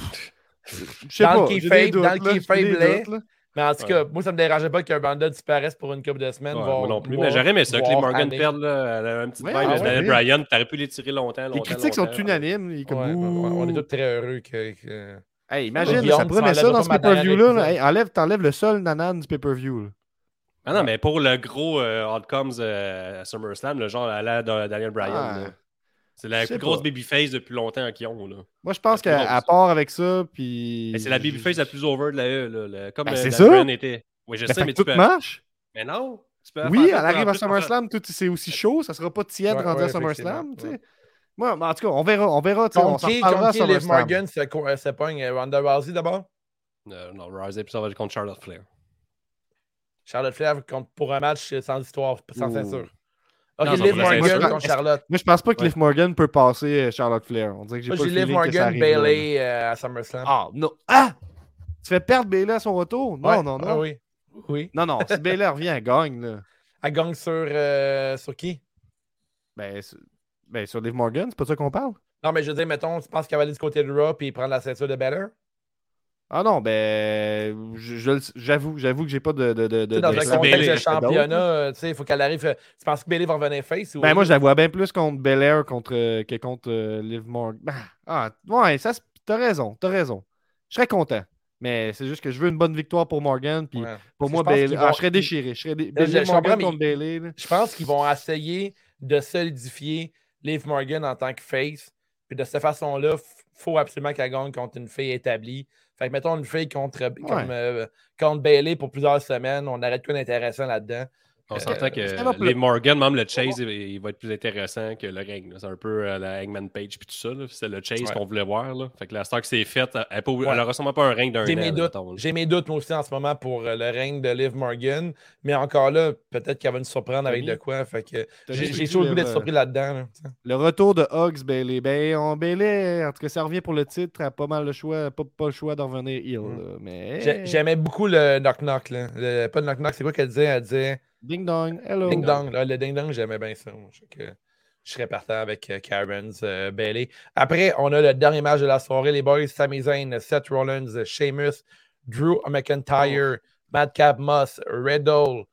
[SPEAKER 3] Je sais
[SPEAKER 1] Dans le
[SPEAKER 3] pas.
[SPEAKER 1] dans le
[SPEAKER 3] doutes, là.
[SPEAKER 1] Mais en tout cas, moi, ça me dérangeait pas que Ronda disparaisse pour une couple de semaines.
[SPEAKER 2] Ouais,
[SPEAKER 1] voire
[SPEAKER 2] moi non plus. Mais j'aurais aimé ça, que les Morgan perdent. Là, elle a un petit
[SPEAKER 3] Ouais,
[SPEAKER 2] vibe
[SPEAKER 3] ah.
[SPEAKER 2] Bryan. T'aurais pu les tirer longtemps.
[SPEAKER 3] Les
[SPEAKER 2] longtemps,
[SPEAKER 3] critiques sont unanimes. Comme,
[SPEAKER 1] on est tous très heureux que. que-
[SPEAKER 3] Hey, imagine,
[SPEAKER 1] Guillaume,
[SPEAKER 3] ça prenait ça dans ce pay-per-view-là. Hey, enlève, t'enlèves le seul nanan du pay-per-view.
[SPEAKER 2] Ah non, mais pour le gros euh, outcomes euh, à SummerSlam, le genre à la de Daniel Bryan,
[SPEAKER 3] Ah.
[SPEAKER 2] C'est la plus grosse babyface depuis longtemps qu'ils ont. Là.
[SPEAKER 3] Moi, je pense qu'à part avec ça, puis.
[SPEAKER 2] Mais c'est la babyface la plus over de la E. Là, comme
[SPEAKER 3] Ben,
[SPEAKER 2] euh,
[SPEAKER 3] c'est
[SPEAKER 2] Daniel
[SPEAKER 3] ça.
[SPEAKER 2] Était. Oui, je
[SPEAKER 3] Ben,
[SPEAKER 2] sais, mais
[SPEAKER 3] que
[SPEAKER 2] tu
[SPEAKER 3] tout
[SPEAKER 2] peux.
[SPEAKER 3] marche.
[SPEAKER 2] Mais non, tu peux
[SPEAKER 3] Oui, elle arrive à SummerSlam, tout c'est aussi chaud, ça sera pas tiède
[SPEAKER 1] Ouais,
[SPEAKER 3] rendu
[SPEAKER 1] ouais,
[SPEAKER 3] à SummerSlam,
[SPEAKER 1] effectivement,
[SPEAKER 3] tu sais.
[SPEAKER 1] ouais.
[SPEAKER 3] Moi, en tout cas, on verra, on verra, on
[SPEAKER 1] Contre
[SPEAKER 3] s'en
[SPEAKER 1] qui, contre qui Liv
[SPEAKER 3] SummerSlam.
[SPEAKER 1] Morgan se, euh, se pogne euh, Ronda Rousey d'abord?
[SPEAKER 2] Euh, non, Rousey, puis ça va être contre Charlotte Flair.
[SPEAKER 1] Charlotte Flair contre, pour un match sans histoire, sans
[SPEAKER 3] Ouh.
[SPEAKER 1] ceinture. Ok,
[SPEAKER 2] Non,
[SPEAKER 1] Liv. Morgan
[SPEAKER 3] Moi, je-
[SPEAKER 1] contre Charlotte.
[SPEAKER 3] Moi, je pense pas que
[SPEAKER 2] Ouais.
[SPEAKER 3] Liv Morgan peut passer euh, Charlotte Flair. On dirait que j'ai
[SPEAKER 1] Moi,
[SPEAKER 3] pas
[SPEAKER 1] j'ai Liv
[SPEAKER 3] feeling que ça
[SPEAKER 1] Morgan. Bailey euh, à SummerSlam.
[SPEAKER 3] Ah, non. Ah! Tu fais perdre Bailey à son retour? Non,
[SPEAKER 1] Ouais.
[SPEAKER 3] non, non.
[SPEAKER 1] Ah oui. Oui.
[SPEAKER 3] Non, non, si Bailey revient, elle gagne, là. *laughs*
[SPEAKER 1] Elle gagne sur, euh, sur qui?
[SPEAKER 3] Ben, c'est- ben, sur Liv Morgan, c'est pas de ça qu'on parle?
[SPEAKER 1] Non, mais je veux dire, mettons, tu penses qu'elle va aller du côté de Raw et prendre la ceinture de Beller
[SPEAKER 3] Ah non, ben, je- je le- j'avoue, j'avoue que j'ai pas de. de, de,
[SPEAKER 1] dans
[SPEAKER 3] de-
[SPEAKER 1] un contexte de championnat, euh, tu sais, il faut qu'elle arrive. euh, Tu penses que Bailey va revenir face ou?
[SPEAKER 3] Ben, moi, je la vois bien plus contre Belair contre, euh, que contre euh, Liv Morgan. Ben, ah, ouais, ça, t'as raison, t'as raison. Je serais content. Mais c'est juste que je veux une bonne victoire pour Morgan. Puis
[SPEAKER 1] Ouais.
[SPEAKER 3] pour moi,
[SPEAKER 1] pense
[SPEAKER 3] Bailey- ah, je serais déchiré. Je serais dé...
[SPEAKER 1] Là, je-
[SPEAKER 3] Morgan contre Bailey. là.
[SPEAKER 1] Je pense qu'ils vont essayer de solidifier Liv Morgan en tant que face. Puis de cette façon-là, il faut absolument qu'elle gagne contre une fille établie. Fait que mettons une fille contre, comme, euh, contre Bailey pour plusieurs semaines, on arrête quoi d'intéressant là-dedans.
[SPEAKER 2] On s'entend que
[SPEAKER 3] pas-
[SPEAKER 2] les Morgan, même le Chase, il, il va être plus intéressant que le ring. C'est un peu euh, la Hangman Page puis tout ça. C'est le Chase
[SPEAKER 1] Ouais.
[SPEAKER 2] qu'on voulait voir. Là. Fait que la star que c'est faite, elle, elle,
[SPEAKER 1] Ouais.
[SPEAKER 2] elle aura sûrement pas un ring d'un.
[SPEAKER 1] J'ai mes doutes.
[SPEAKER 2] mettons, là.
[SPEAKER 1] J'ai mes doutes, moi aussi, en ce moment, pour euh, le règne de Liv Morgan. Mais encore là, peut-être qu'elle va nous surprendre avec de quoi. Fait que j'ai toujours le goût d'être surpris là-dedans. là.
[SPEAKER 3] Le retour de Hugs Bailey? Ben, on Bailey, en tout cas, ça revient pour le titre. A pas mal le choix, pas, pas le choix d'en revenir heel.
[SPEAKER 1] Mm.
[SPEAKER 3] Mais.
[SPEAKER 1] J'ai- J'aimais beaucoup le knock-knock. là. Le- Pas le knock-knock, c'est quoi qu'elle disait? Elle disait
[SPEAKER 3] Ding dong, hello.
[SPEAKER 1] ding-dong. là. Le ding-dong, j'aimais bien ça. moi. Fait que Je serais partant avec euh, Karen's euh, Bailey. Après, on a le dernier match de la soirée. Les boys, Sami Zayn, Seth Rollins, Sheamus, Drew McIntyre, Madcap Moss, Riddle,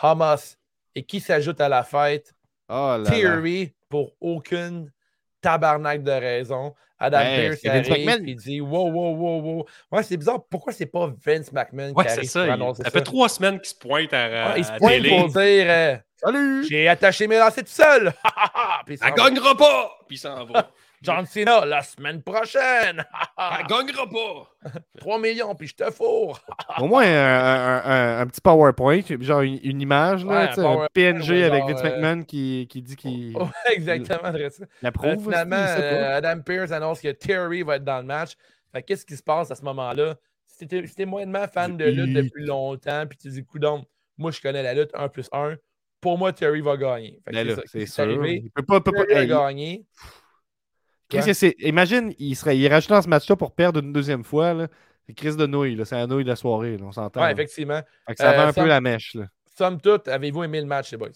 [SPEAKER 1] Hamas. Et qui s'ajoute à la fête?
[SPEAKER 3] Oh là là.
[SPEAKER 1] Theory pour aucune tabarnak de raison. Adam
[SPEAKER 3] c'est Vince
[SPEAKER 1] arrive
[SPEAKER 3] McMahon.
[SPEAKER 1] et dit wow, wow, wow, wow. Ouais, c'est bizarre. Pourquoi c'est pas Vince McMahon
[SPEAKER 2] Ouais,
[SPEAKER 1] qui
[SPEAKER 2] c'est
[SPEAKER 1] arrive
[SPEAKER 2] ça. il- Ça
[SPEAKER 1] ça?
[SPEAKER 2] fait trois semaines qu'il se pointe à,
[SPEAKER 1] Ouais, il se pointe
[SPEAKER 2] télé.
[SPEAKER 1] pour dire euh,
[SPEAKER 3] Salut!
[SPEAKER 1] J'ai attaché mes lacets tout seul. *laughs* Puis il va.
[SPEAKER 2] gagnera pas! Puis il s'en va. *laughs*
[SPEAKER 1] John Cena la semaine prochaine. *laughs*
[SPEAKER 2] Elle gagnera pas!
[SPEAKER 1] 3 millions, puis je te fourre. *laughs*
[SPEAKER 3] Au moins un, un- un- un petit PowerPoint, genre une, une image,
[SPEAKER 1] Ouais, un
[SPEAKER 3] PNG
[SPEAKER 1] ouais,
[SPEAKER 3] avec
[SPEAKER 1] genre,
[SPEAKER 3] Vince
[SPEAKER 1] euh,
[SPEAKER 3] McMahon qui, qui dit qu'il *laughs*
[SPEAKER 1] Ouais, exactement. ça. Euh, finalement, euh, Adam Pearce annonce que Theory va être dans le match. Fait que Qu'est-ce qui se passe à ce moment-là? Si t'es si moyennement fan de lutte depuis longtemps, puis tu dis, coudon, moi je connais la lutte 1 plus 1, pour moi, Theory va gagner.
[SPEAKER 3] C'est sûr. Il peut pas, peut pas-
[SPEAKER 1] gagné.
[SPEAKER 3] Qu'est-ce que c'est? Imagine, il serait il est dans ce match-là pour perdre une deuxième fois. là. C'est Chris de nouille, là. c'est la nouille de la soirée, là, on s'entend.
[SPEAKER 1] Ouais,
[SPEAKER 3] là.
[SPEAKER 1] effectivement.
[SPEAKER 3] Fait que ça
[SPEAKER 1] Euh,
[SPEAKER 3] va un
[SPEAKER 1] ça-
[SPEAKER 3] peu la mèche. Là.
[SPEAKER 1] Somme toute, avez-vous aimé le match, les boys?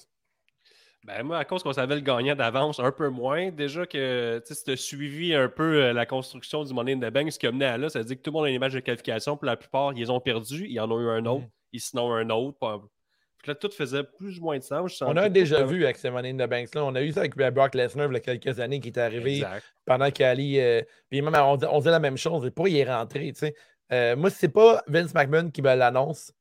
[SPEAKER 2] Ben moi, à cause qu'on savait le gagnant d'avance, un peu moins. Déjà que si tu as suivi un peu euh, la construction du Money in the Bank, ce qui a mené à là, ça veut dire que tout le monde a une image de qualification. Pour la plupart, ils ont perdu. Ils en ont eu un autre.
[SPEAKER 1] Mhm.
[SPEAKER 2] Ils sinon un autre. Pas- Puis là, tout faisait plus ou moins de sens.
[SPEAKER 1] On a
[SPEAKER 2] pas
[SPEAKER 1] déjà vu avec ce Money in the Banks là. On a eu ça avec Brock Lesnar il y a quelques années qui est arrivé
[SPEAKER 2] Exact.
[SPEAKER 1] pendant qu'Ali. euh, puis même, on, dit- on disait la même chose. Pourquoi il est rentré? tu sais? Euh, moi, si c'est pas Vince McMahon qui me l'annonce,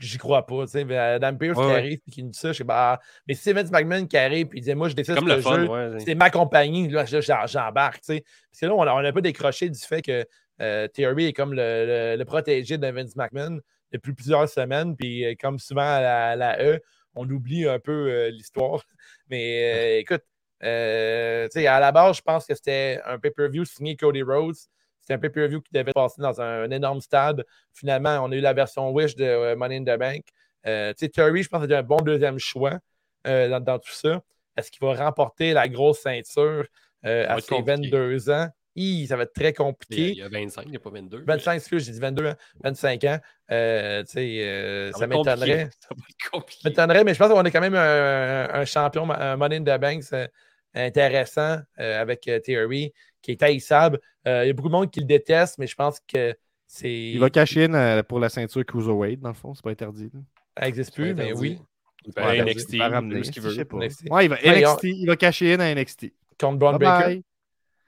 [SPEAKER 1] j'y crois pas. tu sais. Adam Pearce
[SPEAKER 2] Ouais,
[SPEAKER 1] qui arrive et qui nous dit ça, je sais pas. ah, mais si c'est Vince McMahon qui arrive et il dit Moi, je décide
[SPEAKER 2] Comme
[SPEAKER 1] ce
[SPEAKER 2] le fun,
[SPEAKER 1] jeu,
[SPEAKER 2] ouais.
[SPEAKER 1] c'est ma compagnie, là, j'embarque. tu sais. Parce que là, on a, on a un peu décroché du fait que euh, Theory est comme le, le- le protégé de Vince McMahon depuis plusieurs semaines. Puis euh, comme souvent à la, E, on oublie un peu euh, l'histoire. *laughs* Mais euh, écoute, euh, à la base, je pense que c'était un pay-per-view signé Cody Rhodes. C'était un pay-per-view qui devait passer dans un, un énorme stade. Finalement, on a eu la version Wish de Money in the Bank. Tu sais, Theory, je pense que c'était un bon deuxième choix dans, dans tout ça. Est-ce qu'il va remporter la grosse ceinture à ses
[SPEAKER 2] compliqué.
[SPEAKER 1] 22 ans? Hi, ça va être très compliqué.
[SPEAKER 2] il y a 25, il n'y a pas 22.
[SPEAKER 1] 25, excuse, j'ai dit 22 ans, 25 ans. Euh, tu sais, euh,
[SPEAKER 2] Ça va
[SPEAKER 1] m'étonnerait.
[SPEAKER 2] Ça va être compliqué.
[SPEAKER 1] m'étonnerait, mais je pense qu'on est quand même un, un champion, un Money in the Bank c'est intéressant euh, avec euh, Theory, qui est haïssable. Euh, Il y a beaucoup de monde qui le déteste, mais je pense que c'est.
[SPEAKER 3] Il va cacher in euh, pour la ceinture Cruiserweight, dans le fond, c'est pas interdit. là.
[SPEAKER 1] Ça n'existe plus, mais oui.
[SPEAKER 2] Il
[SPEAKER 1] il
[SPEAKER 2] NXT,
[SPEAKER 3] Il va ramener,
[SPEAKER 2] ce qu'il veut.
[SPEAKER 1] NXT.
[SPEAKER 3] Ouais, il va,
[SPEAKER 1] Ouais,
[SPEAKER 3] NXT, il va cacher in à NXT.
[SPEAKER 1] Contre Braun
[SPEAKER 3] bye.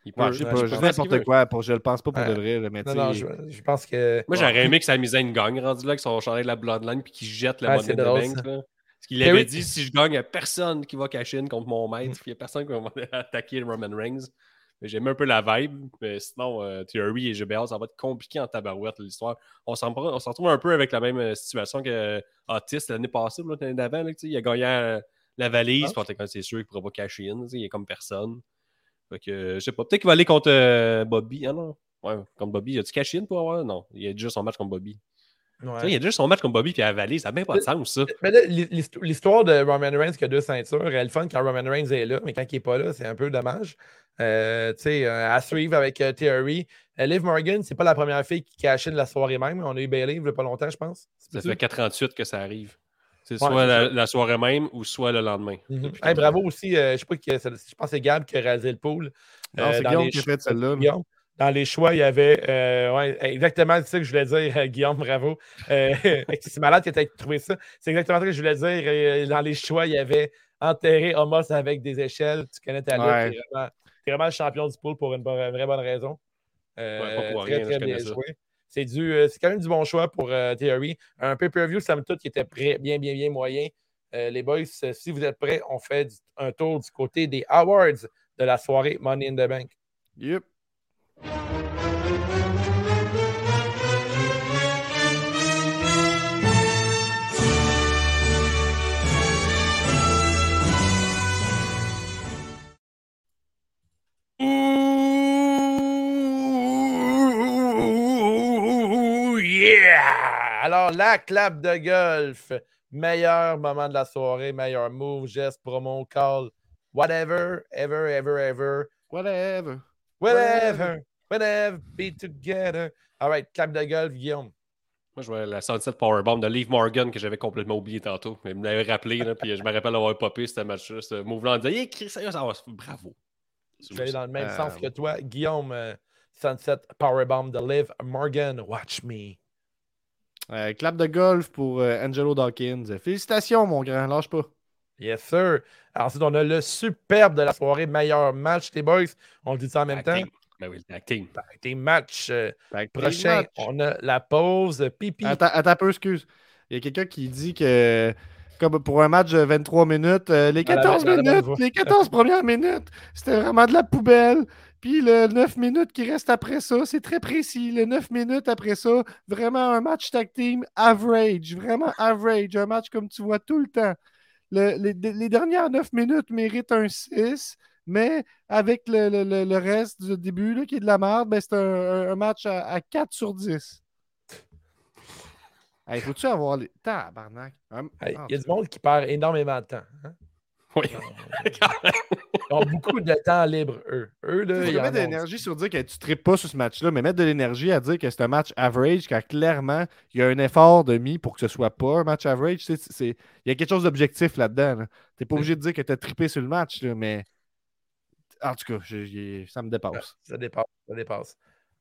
[SPEAKER 2] Il peut-
[SPEAKER 3] Ouais, je dis n'importe quoi, pour, je le pense pas pour
[SPEAKER 1] Ouais.
[SPEAKER 3] de vrai, mais
[SPEAKER 1] Non,
[SPEAKER 3] tu
[SPEAKER 1] non,
[SPEAKER 3] sais,
[SPEAKER 1] je, je pense que.
[SPEAKER 2] Moi, j'aurais aimé que Sami Zayn gagne, rendu là, avec son chandail de la Bloodline, puis qu'il jette le
[SPEAKER 1] Ouais, ça.
[SPEAKER 2] là. Parce qu'il avait dit si je gagne, il n'y a personne qui va cacher in contre mon maître,
[SPEAKER 1] Mm.
[SPEAKER 2] puis il n'y a personne qui va *laughs* attaquer Roman Reigns. Mais j'aime un peu la vibe, mais sinon, euh, Theory et GBL, ça va être compliqué en tabarouette, l'histoire. On s'en prend- on s'en retrouve un peu avec la même euh, situation que euh, Otis l'année passée, l'année d'avant. là, tu sais, Il a gagné euh, la valise,
[SPEAKER 1] Ah.
[SPEAKER 2] c'est sûr qu'il ne pourra pas cacher sais, il est comme personne. Fait que, euh, je sais pas, peut-être qu'il va aller contre euh, Bobby. Ah non, ouais, contre Bobby. A-tu caché in pour avoir? Non, il a déjà son match contre Bobby.
[SPEAKER 1] Ouais.
[SPEAKER 2] Il a déjà son match contre Bobby puis valise, ça n'a même pas de sens, ça.
[SPEAKER 1] Mais l'histoire de Roman Reigns qui a deux ceintures, elle est fun quand Roman Reigns est là, mais quand il n'est pas là, c'est un peu dommage. Euh, tu sais, à suivre avec euh, Theory. Euh, Liv Morgan, c'est pas la première fille qui cachait de la soirée même. On a eu Bailey il y a pas longtemps, je pense.
[SPEAKER 2] Ça fait 48 que ça arrive. C'est
[SPEAKER 1] Ouais,
[SPEAKER 2] soit la, soirée même ou soit le lendemain.
[SPEAKER 1] Mhm. Hey, bravo aussi, euh, je sais pas qui, c'est- je pense que c'est Gab qui a réalisé le pool.
[SPEAKER 3] Non,
[SPEAKER 1] Euh,
[SPEAKER 3] c'est
[SPEAKER 1] dans
[SPEAKER 3] Guillaume
[SPEAKER 1] les
[SPEAKER 3] qui a
[SPEAKER 1] choix-
[SPEAKER 3] fait celle-là.
[SPEAKER 1] Dans les choix, il y avait euh, ouais, exactement c'est ça que je voulais dire, euh, Guillaume, bravo. Euh, *laughs* c'est malade que tu aies trouvé ça. C'est exactement ça que je voulais dire. Euh, dans les choix, il y avait enterré Homos avec des échelles. Tu connais ta lutte.
[SPEAKER 3] Ouais.
[SPEAKER 1] Vraiment, t'es vraiment le champion du pool pour une, bonne- vraie bonne raison. Euh,
[SPEAKER 2] Ouais, pas pour
[SPEAKER 1] très,
[SPEAKER 2] rien,
[SPEAKER 1] très bien
[SPEAKER 2] ça.
[SPEAKER 1] joué. Euh, c'est quand même du bon choix pour euh, Theory. Un pay-per-view, somme toute, qui était prêt, bien, bien, bien moyen. Euh, les boys, si vous êtes prêts, on fait un tour du côté des awards de la soirée Money in the Bank.
[SPEAKER 3] Yep.
[SPEAKER 1] Alors, la clap de golf. Meilleur moment de la soirée, meilleur move, geste, promo, call, whatever, ever, ever, ever.
[SPEAKER 3] Whatever.
[SPEAKER 1] Whatever, whatever, be together. All right, clap de golf, Guillaume.
[SPEAKER 2] Moi, je vois la Sunset Powerbomb de Liv Morgan que j'avais complètement oublié tantôt. Mais il me l'avait rappelé, là, puis je me rappelle avoir popé ce match-là, ce move-là, en disant Chris, ça va, bravo.
[SPEAKER 1] Je vais aller dans le même
[SPEAKER 3] Euh,
[SPEAKER 1] sens que toi. Guillaume, euh, Sunset Powerbomb de Liv Morgan, watch me.
[SPEAKER 3] Euh, clap de golf pour euh, Angelo Dawkins. Félicitations, mon grand. Lâche pas.
[SPEAKER 1] Yes, sir. Ensuite, on a le superbe de la soirée, meilleur match, les boys. On le dit ça en même temps.
[SPEAKER 2] Ben oui, tag team.
[SPEAKER 1] Des matchs euh,
[SPEAKER 3] match.
[SPEAKER 1] On a la pause pipi.
[SPEAKER 3] Attends, attends un peu, excuse. Il y a quelqu'un qui dit que, comme pour un match de 23 minutes, euh, les
[SPEAKER 1] Ah, la-
[SPEAKER 3] 14
[SPEAKER 1] la- la bonne
[SPEAKER 3] minutes, les 14 premières minutes, c'était vraiment de la poubelle. Puis le 9 minutes qui reste après ça, c'est très précis. Le 9 minutes après ça, vraiment un match tag team average, vraiment average, un match comme tu vois tout le temps. Le- les, les dernières 9 minutes méritent un 6, mais avec le, le- le- le reste du début là, qui est de la merde, ben, c'est un, un match à, à 4 sur 10. Hey, faut-tu avoir les. Tabarnak.
[SPEAKER 1] Hey,
[SPEAKER 3] Ah,
[SPEAKER 1] Il y a du monde qui perd énormément de temps. hein?
[SPEAKER 2] Oui. *laughs*
[SPEAKER 1] Ils ont beaucoup de temps libre, eux. Eux, là, ils
[SPEAKER 3] mettre de l'énergie sur dire que tu ne tripes pas sur ce match-là, mais mettre de l'énergie à dire que c'est un match average, quand clairement, il y a un effort de mis pour que ce soit pas un match average. tu sais, c'est- c'est- Il y a quelque chose d'objectif là-dedans. là. Tu n'es pas obligé de dire que tu as trippé sur le match, là, mais en tout cas, je- ça me dépasse.
[SPEAKER 1] Ça dépasse. Ça dépasse.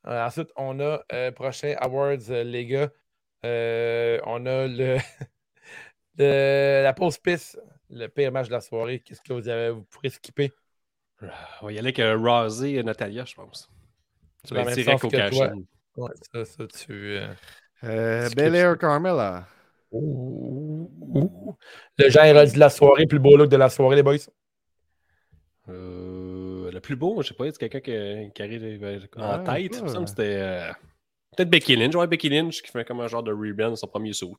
[SPEAKER 1] Euh, ensuite, on a euh, prochain Awards, euh, les gars. Euh, on a le, *laughs* le- la pause piste, le pire match de la soirée. Qu'est-ce que vous avez vous pourrez skipper?
[SPEAKER 2] On va y aller avec euh, Razé et Natalia, je pense.
[SPEAKER 1] C'est
[SPEAKER 2] Ça
[SPEAKER 1] dans
[SPEAKER 2] va
[SPEAKER 1] le
[SPEAKER 2] être
[SPEAKER 1] même
[SPEAKER 2] direct au
[SPEAKER 1] que
[SPEAKER 2] cash.
[SPEAKER 1] Ouais, ça, ça, tu. euh,
[SPEAKER 3] Euh, Bel Air. Carmela.
[SPEAKER 1] ouh, ouh. Le genre de la soirée, plus beau look de la soirée, les boys.
[SPEAKER 2] Euh, le plus beau, je sais pas, c'est quelqu'un qui, qui arrive euh, en
[SPEAKER 3] Ouais,
[SPEAKER 2] tête.
[SPEAKER 3] ouais.
[SPEAKER 2] c'était euh, peut-être Becky Lynch. Ouais, Becky Lynch qui fait comme un genre de rebrand son premier saut.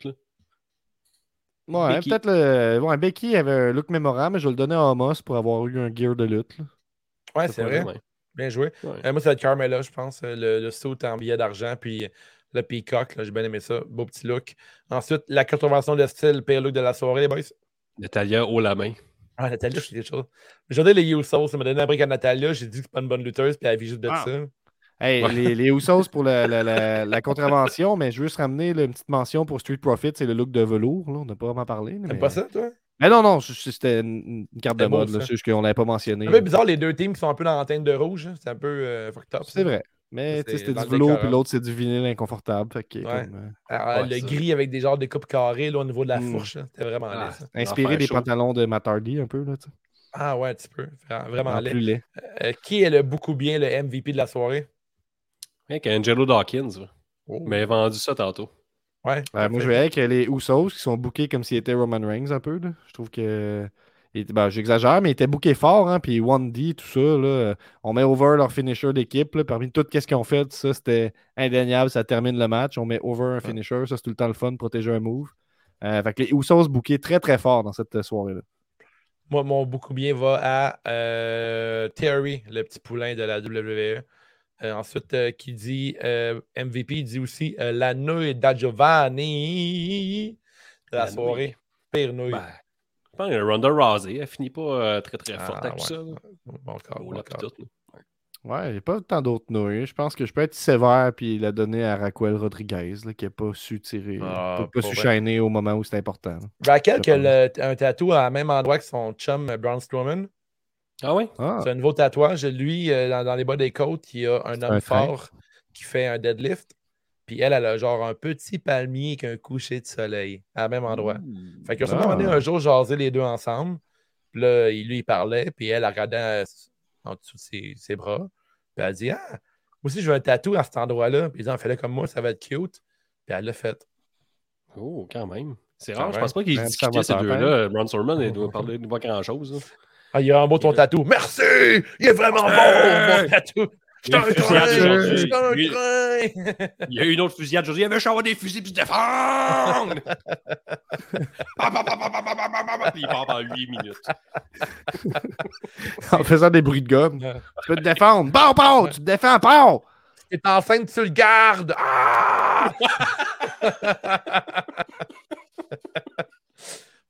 [SPEAKER 3] Ouais,
[SPEAKER 2] Becky.
[SPEAKER 3] peut-être le. Ouais, Becky avait un look mémorable, mais je vais le donner à Amos pour avoir eu un gear de lutte. là.
[SPEAKER 1] Ouais, c'est vrai. Bien joué.
[SPEAKER 2] Ouais.
[SPEAKER 1] Euh, moi, va être Carmela, je pense. euh, Le, le saut en billet d'argent, puis le peacock. là, J'ai bien aimé ça. Beau petit look. Ensuite, la contravention de style, pire look de la soirée, les boys.
[SPEAKER 2] Natalia haut la main.
[SPEAKER 1] Ah, Natalia, c'est quelque chose. J'ai regardé les Usos, ça m'a donné un brique à Natalia. J'ai dit que c'est pas une bonne lutteuse, puis elle vit juste de
[SPEAKER 3] Ah.
[SPEAKER 1] ça.
[SPEAKER 3] Hey,
[SPEAKER 2] Ouais.
[SPEAKER 3] les, les Usos pour la, la- la- la contravention, mais je veux juste ramener là, une petite mention pour Street Profit, c'est le look de velours. Là. On n'a pas vraiment parlé.
[SPEAKER 1] T'aimes
[SPEAKER 3] mais-
[SPEAKER 1] pas ça, toi?
[SPEAKER 3] Mais non, non, je- c'était une, une carte de mode. C'est juste qu'on l'avait pas mentionné.
[SPEAKER 1] C'est un peu bizarre, les deux teams qui sont un peu dans la teinte de rouge. hein. C'est un peu euh, fucked up.
[SPEAKER 3] C'est vrai. Mais c'était du velours, puis l'autre, c'est du vinyle inconfortable. Fait que,
[SPEAKER 1] Ouais.
[SPEAKER 3] comme, euh,
[SPEAKER 1] Alors,
[SPEAKER 2] Ouais,
[SPEAKER 1] le
[SPEAKER 2] ça.
[SPEAKER 1] gris avec des genres de coupes carrées là, au niveau de la
[SPEAKER 3] Mm.
[SPEAKER 1] fourche. C'était vraiment
[SPEAKER 2] Ah.
[SPEAKER 1] laid, ça.
[SPEAKER 3] inspiré des
[SPEAKER 2] chaud.
[SPEAKER 3] pantalons de Matt Hardy un peu. Là, tu sais.
[SPEAKER 1] Ah ouais, un petit peu. Vraiment
[SPEAKER 3] En
[SPEAKER 1] laid.
[SPEAKER 3] plus laid.
[SPEAKER 1] Euh, qui est le beaucoup bien le MVP de la soirée?
[SPEAKER 2] Avec Angelo Dawkins. là.
[SPEAKER 1] Oh.
[SPEAKER 2] Mais vendu ça tantôt.
[SPEAKER 1] Ouais.
[SPEAKER 3] Ouais, moi, je vais avec les Usos qui sont bookés comme s'ils étaient Roman Reigns un peu. là. Je trouve que. était- ben, J'exagère, mais ils étaient bookés fort. Hein, puis 1D, tout ça. Là, euh, on met over leur finisher d'équipe. là, Parmi tout ce qu'ils ont fait, ça, c'était indéniable. Ça termine le match. On met over un finisher. Ça, c'est tout le temps le fun, protéger un move. Euh, fait que les Usos bookés très, très fort dans cette euh, soirée-là.
[SPEAKER 1] Moi, mon beaucoup bien va à euh, Terry, le petit poulain de la WWE. Euh, ensuite, euh, qui dit euh, MVP, il dit aussi euh, la nouille da Giovanni de la,
[SPEAKER 2] La
[SPEAKER 1] soirée. Pire nouille.
[SPEAKER 2] Ben, je pense que Ronda Rousey, elle finit pas euh, très très forte
[SPEAKER 1] Ah,
[SPEAKER 2] avec
[SPEAKER 1] ouais.
[SPEAKER 2] ça. là.
[SPEAKER 1] Bon corps, bon corps.
[SPEAKER 3] Ouais, a pas tant d'autres nouilles. Je pense que je peux être sévère puis la donner à Raquel Rodriguez, là, qui n'a pas su tirer,
[SPEAKER 1] Ah,
[SPEAKER 3] pas, su shiner au moment où c'était important. là.
[SPEAKER 1] Raquel, qui a un tatou à même endroit que son chum Braun Strowman.
[SPEAKER 2] Ah oui?
[SPEAKER 3] Ah,
[SPEAKER 1] C'est un nouveau tatouage. Lui, euh, dans, dans les bas des côtes, il y a un homme
[SPEAKER 3] un
[SPEAKER 1] fort qui fait un deadlift. Puis elle, elle a genre un petit palmier avec un coucher de soleil à même endroit. Fait qu'ils sûrement
[SPEAKER 3] Ah.
[SPEAKER 1] amené un jour jaser les deux ensemble. Puis là, il lui il parlait, puis elle, elle regardait euh, en dessous de ses, ses bras. Puis elle a dit Ah, moi aussi, je veux un tatou à cet endroit-là. Puis ils ont fait comme moi, ça va être cute. Puis elle l'a fait.
[SPEAKER 2] Oh, quand même. C'est rare, je pense pas qu'ils
[SPEAKER 3] Même
[SPEAKER 2] discutaient ces deux-là. Braun Strowman, il doit *laughs* parler de pas grand-chose.
[SPEAKER 1] Ah, il un beau ton tatou. Merci! Il est vraiment
[SPEAKER 2] hey!
[SPEAKER 1] bon, mon tatou! Je!
[SPEAKER 2] Il y a eu une autre fusillade aujourd'hui. Il avait avoir des fusils puis se défendre! *laughs* il part en 8 minutes.
[SPEAKER 3] en faisant des bruits de gomme. tu peux te défendre. Bon, bon! Tu te défends, bon!
[SPEAKER 1] T'es enceinte, tu le gardes! Ah! *laughs*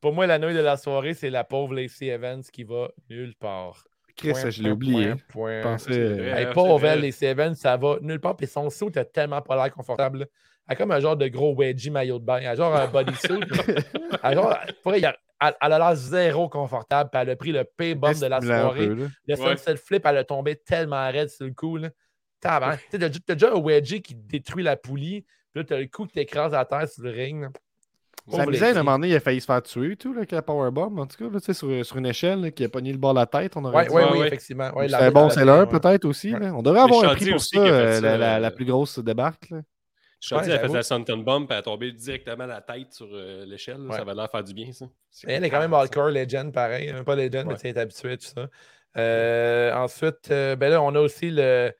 [SPEAKER 1] Pour moi, la nuit de la soirée, c'est la pauvre Lacey Evans qui va nulle part.
[SPEAKER 3] Chris,
[SPEAKER 1] Point,
[SPEAKER 3] je l'ai oublié.
[SPEAKER 1] point, point.
[SPEAKER 2] C'est vrai.
[SPEAKER 1] Hey, pauvre Lacey Evans, ça va nulle part. Puis son saut, t'as tellement pas l'air confortable. là. Elle a comme un genre de gros wedgie maillot de bain. Elle a genre un bodysuit. *laughs* Elle a genre- pour a- elle, elle a l'air zéro confortable. Puis elle a pris le pay bomb de la soirée.
[SPEAKER 3] peu.
[SPEAKER 1] Le
[SPEAKER 2] Ouais.
[SPEAKER 1] sunset flip, elle a tombé tellement raide sur le coup. Là. T'as déjà un wedgie qui détruit la poulie. Puis là, t'as le coup qui t'écrase à terre sur le ring. là.
[SPEAKER 3] Ça
[SPEAKER 1] Pauvre
[SPEAKER 3] misait, à un moment donné, il a failli se faire tuer et tout, là, avec la powerbomb, en tout cas, là, tu sais, sur, sur une échelle, là, qui a pogné le bord de la tête, on aurait
[SPEAKER 1] Ouais,
[SPEAKER 3] dit.
[SPEAKER 1] oui,
[SPEAKER 2] ouais.
[SPEAKER 1] effectivement. Ouais,
[SPEAKER 3] C'est bon seller,
[SPEAKER 1] ouais.
[SPEAKER 3] peut-être aussi. Là. On devrait avoir prix pour
[SPEAKER 2] aussi
[SPEAKER 3] ça, euh, la, la- la plus grosse débarque. Là.
[SPEAKER 2] Je suis dit,
[SPEAKER 1] Ouais,
[SPEAKER 2] elle a fait la Sunton Bomb, puis elle a tombé directement la tête sur euh, l'échelle. Ça va l'air faire du bien, ça.
[SPEAKER 1] Elle est quand même hardcore legend, pareil. hein, Pas legend, mais tu es habitué à tout ça. Euh, ensuite, euh, ben là, on a aussi le,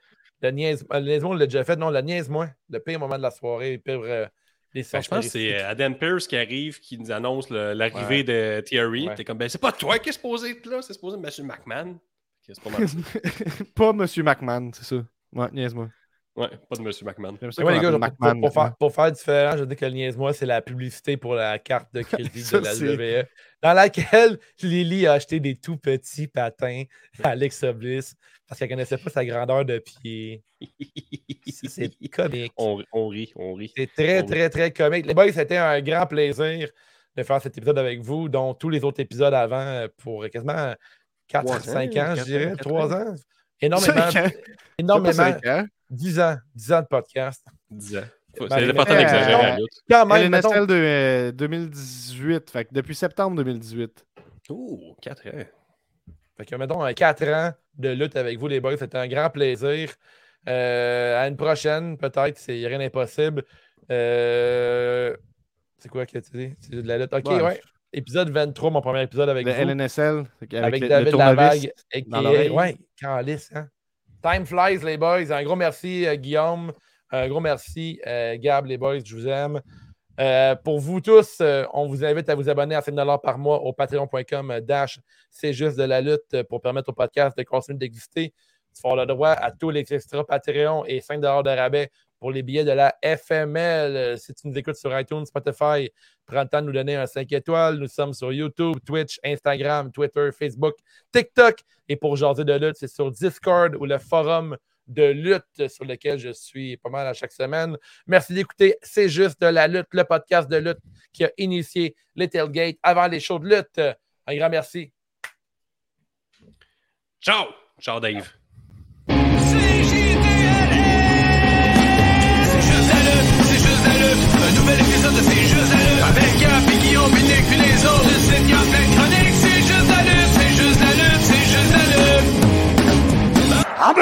[SPEAKER 1] le niaise. Le niaise-moi, on l'a déjà fait. Non, le niaise-moi. Le pire moment de la soirée. Le pire.
[SPEAKER 2] Ben, je pense que c'est euh, Adam Pearce qui arrive, qui nous annonce l'arrivée
[SPEAKER 1] Ouais.
[SPEAKER 2] de Thierry.
[SPEAKER 1] Ouais.
[SPEAKER 2] T'es comme, ben c'est pas toi qui est supposé être là, c'est supposé M. McMahon. Pas *laughs*
[SPEAKER 3] pas Monsieur McMahon, c'est ça. Ouais, niaise-moi.
[SPEAKER 2] Ouais, pas de M. McMahon.
[SPEAKER 3] Ça
[SPEAKER 1] Ouais, les gars, pour, faire, pour faire différent, je dis que le niaise-moi, c'est la publicité pour la carte de crédit *laughs* de la WWE, dans laquelle Lily a acheté des tout petits patins à Alexa Bliss parce qu'elle connaissait pas sa grandeur de pied. C'est comique.
[SPEAKER 2] on, on rit, on rit.
[SPEAKER 1] C'est très,
[SPEAKER 2] On-
[SPEAKER 1] très, très comique. Les boys, c'était un grand plaisir de faire cet épisode avec vous, dont tous les autres épisodes avant euh, pour quasiment 4,
[SPEAKER 3] Trois
[SPEAKER 1] 5
[SPEAKER 3] ans,
[SPEAKER 1] je
[SPEAKER 3] quatre
[SPEAKER 1] dirais,
[SPEAKER 3] ans, quatre
[SPEAKER 1] 3
[SPEAKER 3] ans.
[SPEAKER 1] Énormément, énormément,
[SPEAKER 3] C'est pas cinq ans.
[SPEAKER 1] 10 ans, 10 ans de podcast.
[SPEAKER 2] 10 ans. C'est important
[SPEAKER 1] mais-
[SPEAKER 2] d'exagérer
[SPEAKER 1] euh. Quand même, mettons,
[SPEAKER 3] LNSL de euh, 2018, fait que depuis septembre 2018.
[SPEAKER 2] Oh, 4 ans.
[SPEAKER 1] Fait que, mettons, 4 ans de lutte avec vous, les boys. C'était un grand plaisir. Euh, à une prochaine, peut-être. Il n'y a rien d'impossible. Euh, C'est quoi que tu dis? C'est de la lutte. OK,
[SPEAKER 3] Ouais.
[SPEAKER 1] ouais. Épisode 23, mon premier épisode avec
[SPEAKER 3] Le
[SPEAKER 1] vous.
[SPEAKER 3] LNSL, avec,
[SPEAKER 1] avec
[SPEAKER 3] le- le
[SPEAKER 1] David Lavague.
[SPEAKER 3] dans
[SPEAKER 1] aka
[SPEAKER 3] l'oreille.
[SPEAKER 1] Ouais, calice, hein? Time flies, les boys. Un gros merci, euh, Guillaume. Un gros merci, euh, Gab, les boys. Je vous aime. Euh, pour vous tous, on vous invite à vous abonner à 5 par mois au patreon.com dash c'est juste de la lutte pour permettre au podcast de continuer d'exister. Tu avoir le droit à tous les extras Patreon et 5 de rabais pour les billets de la FML. Euh, Si tu nous écoutes sur iTunes, Spotify, prends le temps de nous donner un 5 étoiles. Nous sommes sur YouTube, Twitch, Instagram, Twitter, Facebook, TikTok. Et pour jaser de lutte, c'est sur Discord ou le forum de lutte sur lequel je suis pas mal à chaque semaine. Merci d'écouter. C'est juste de la lutte, le podcast de lutte qui a initié les tailgates avant les shows de lutte. Un grand merci.
[SPEAKER 2] Ciao! Ciao, Dave.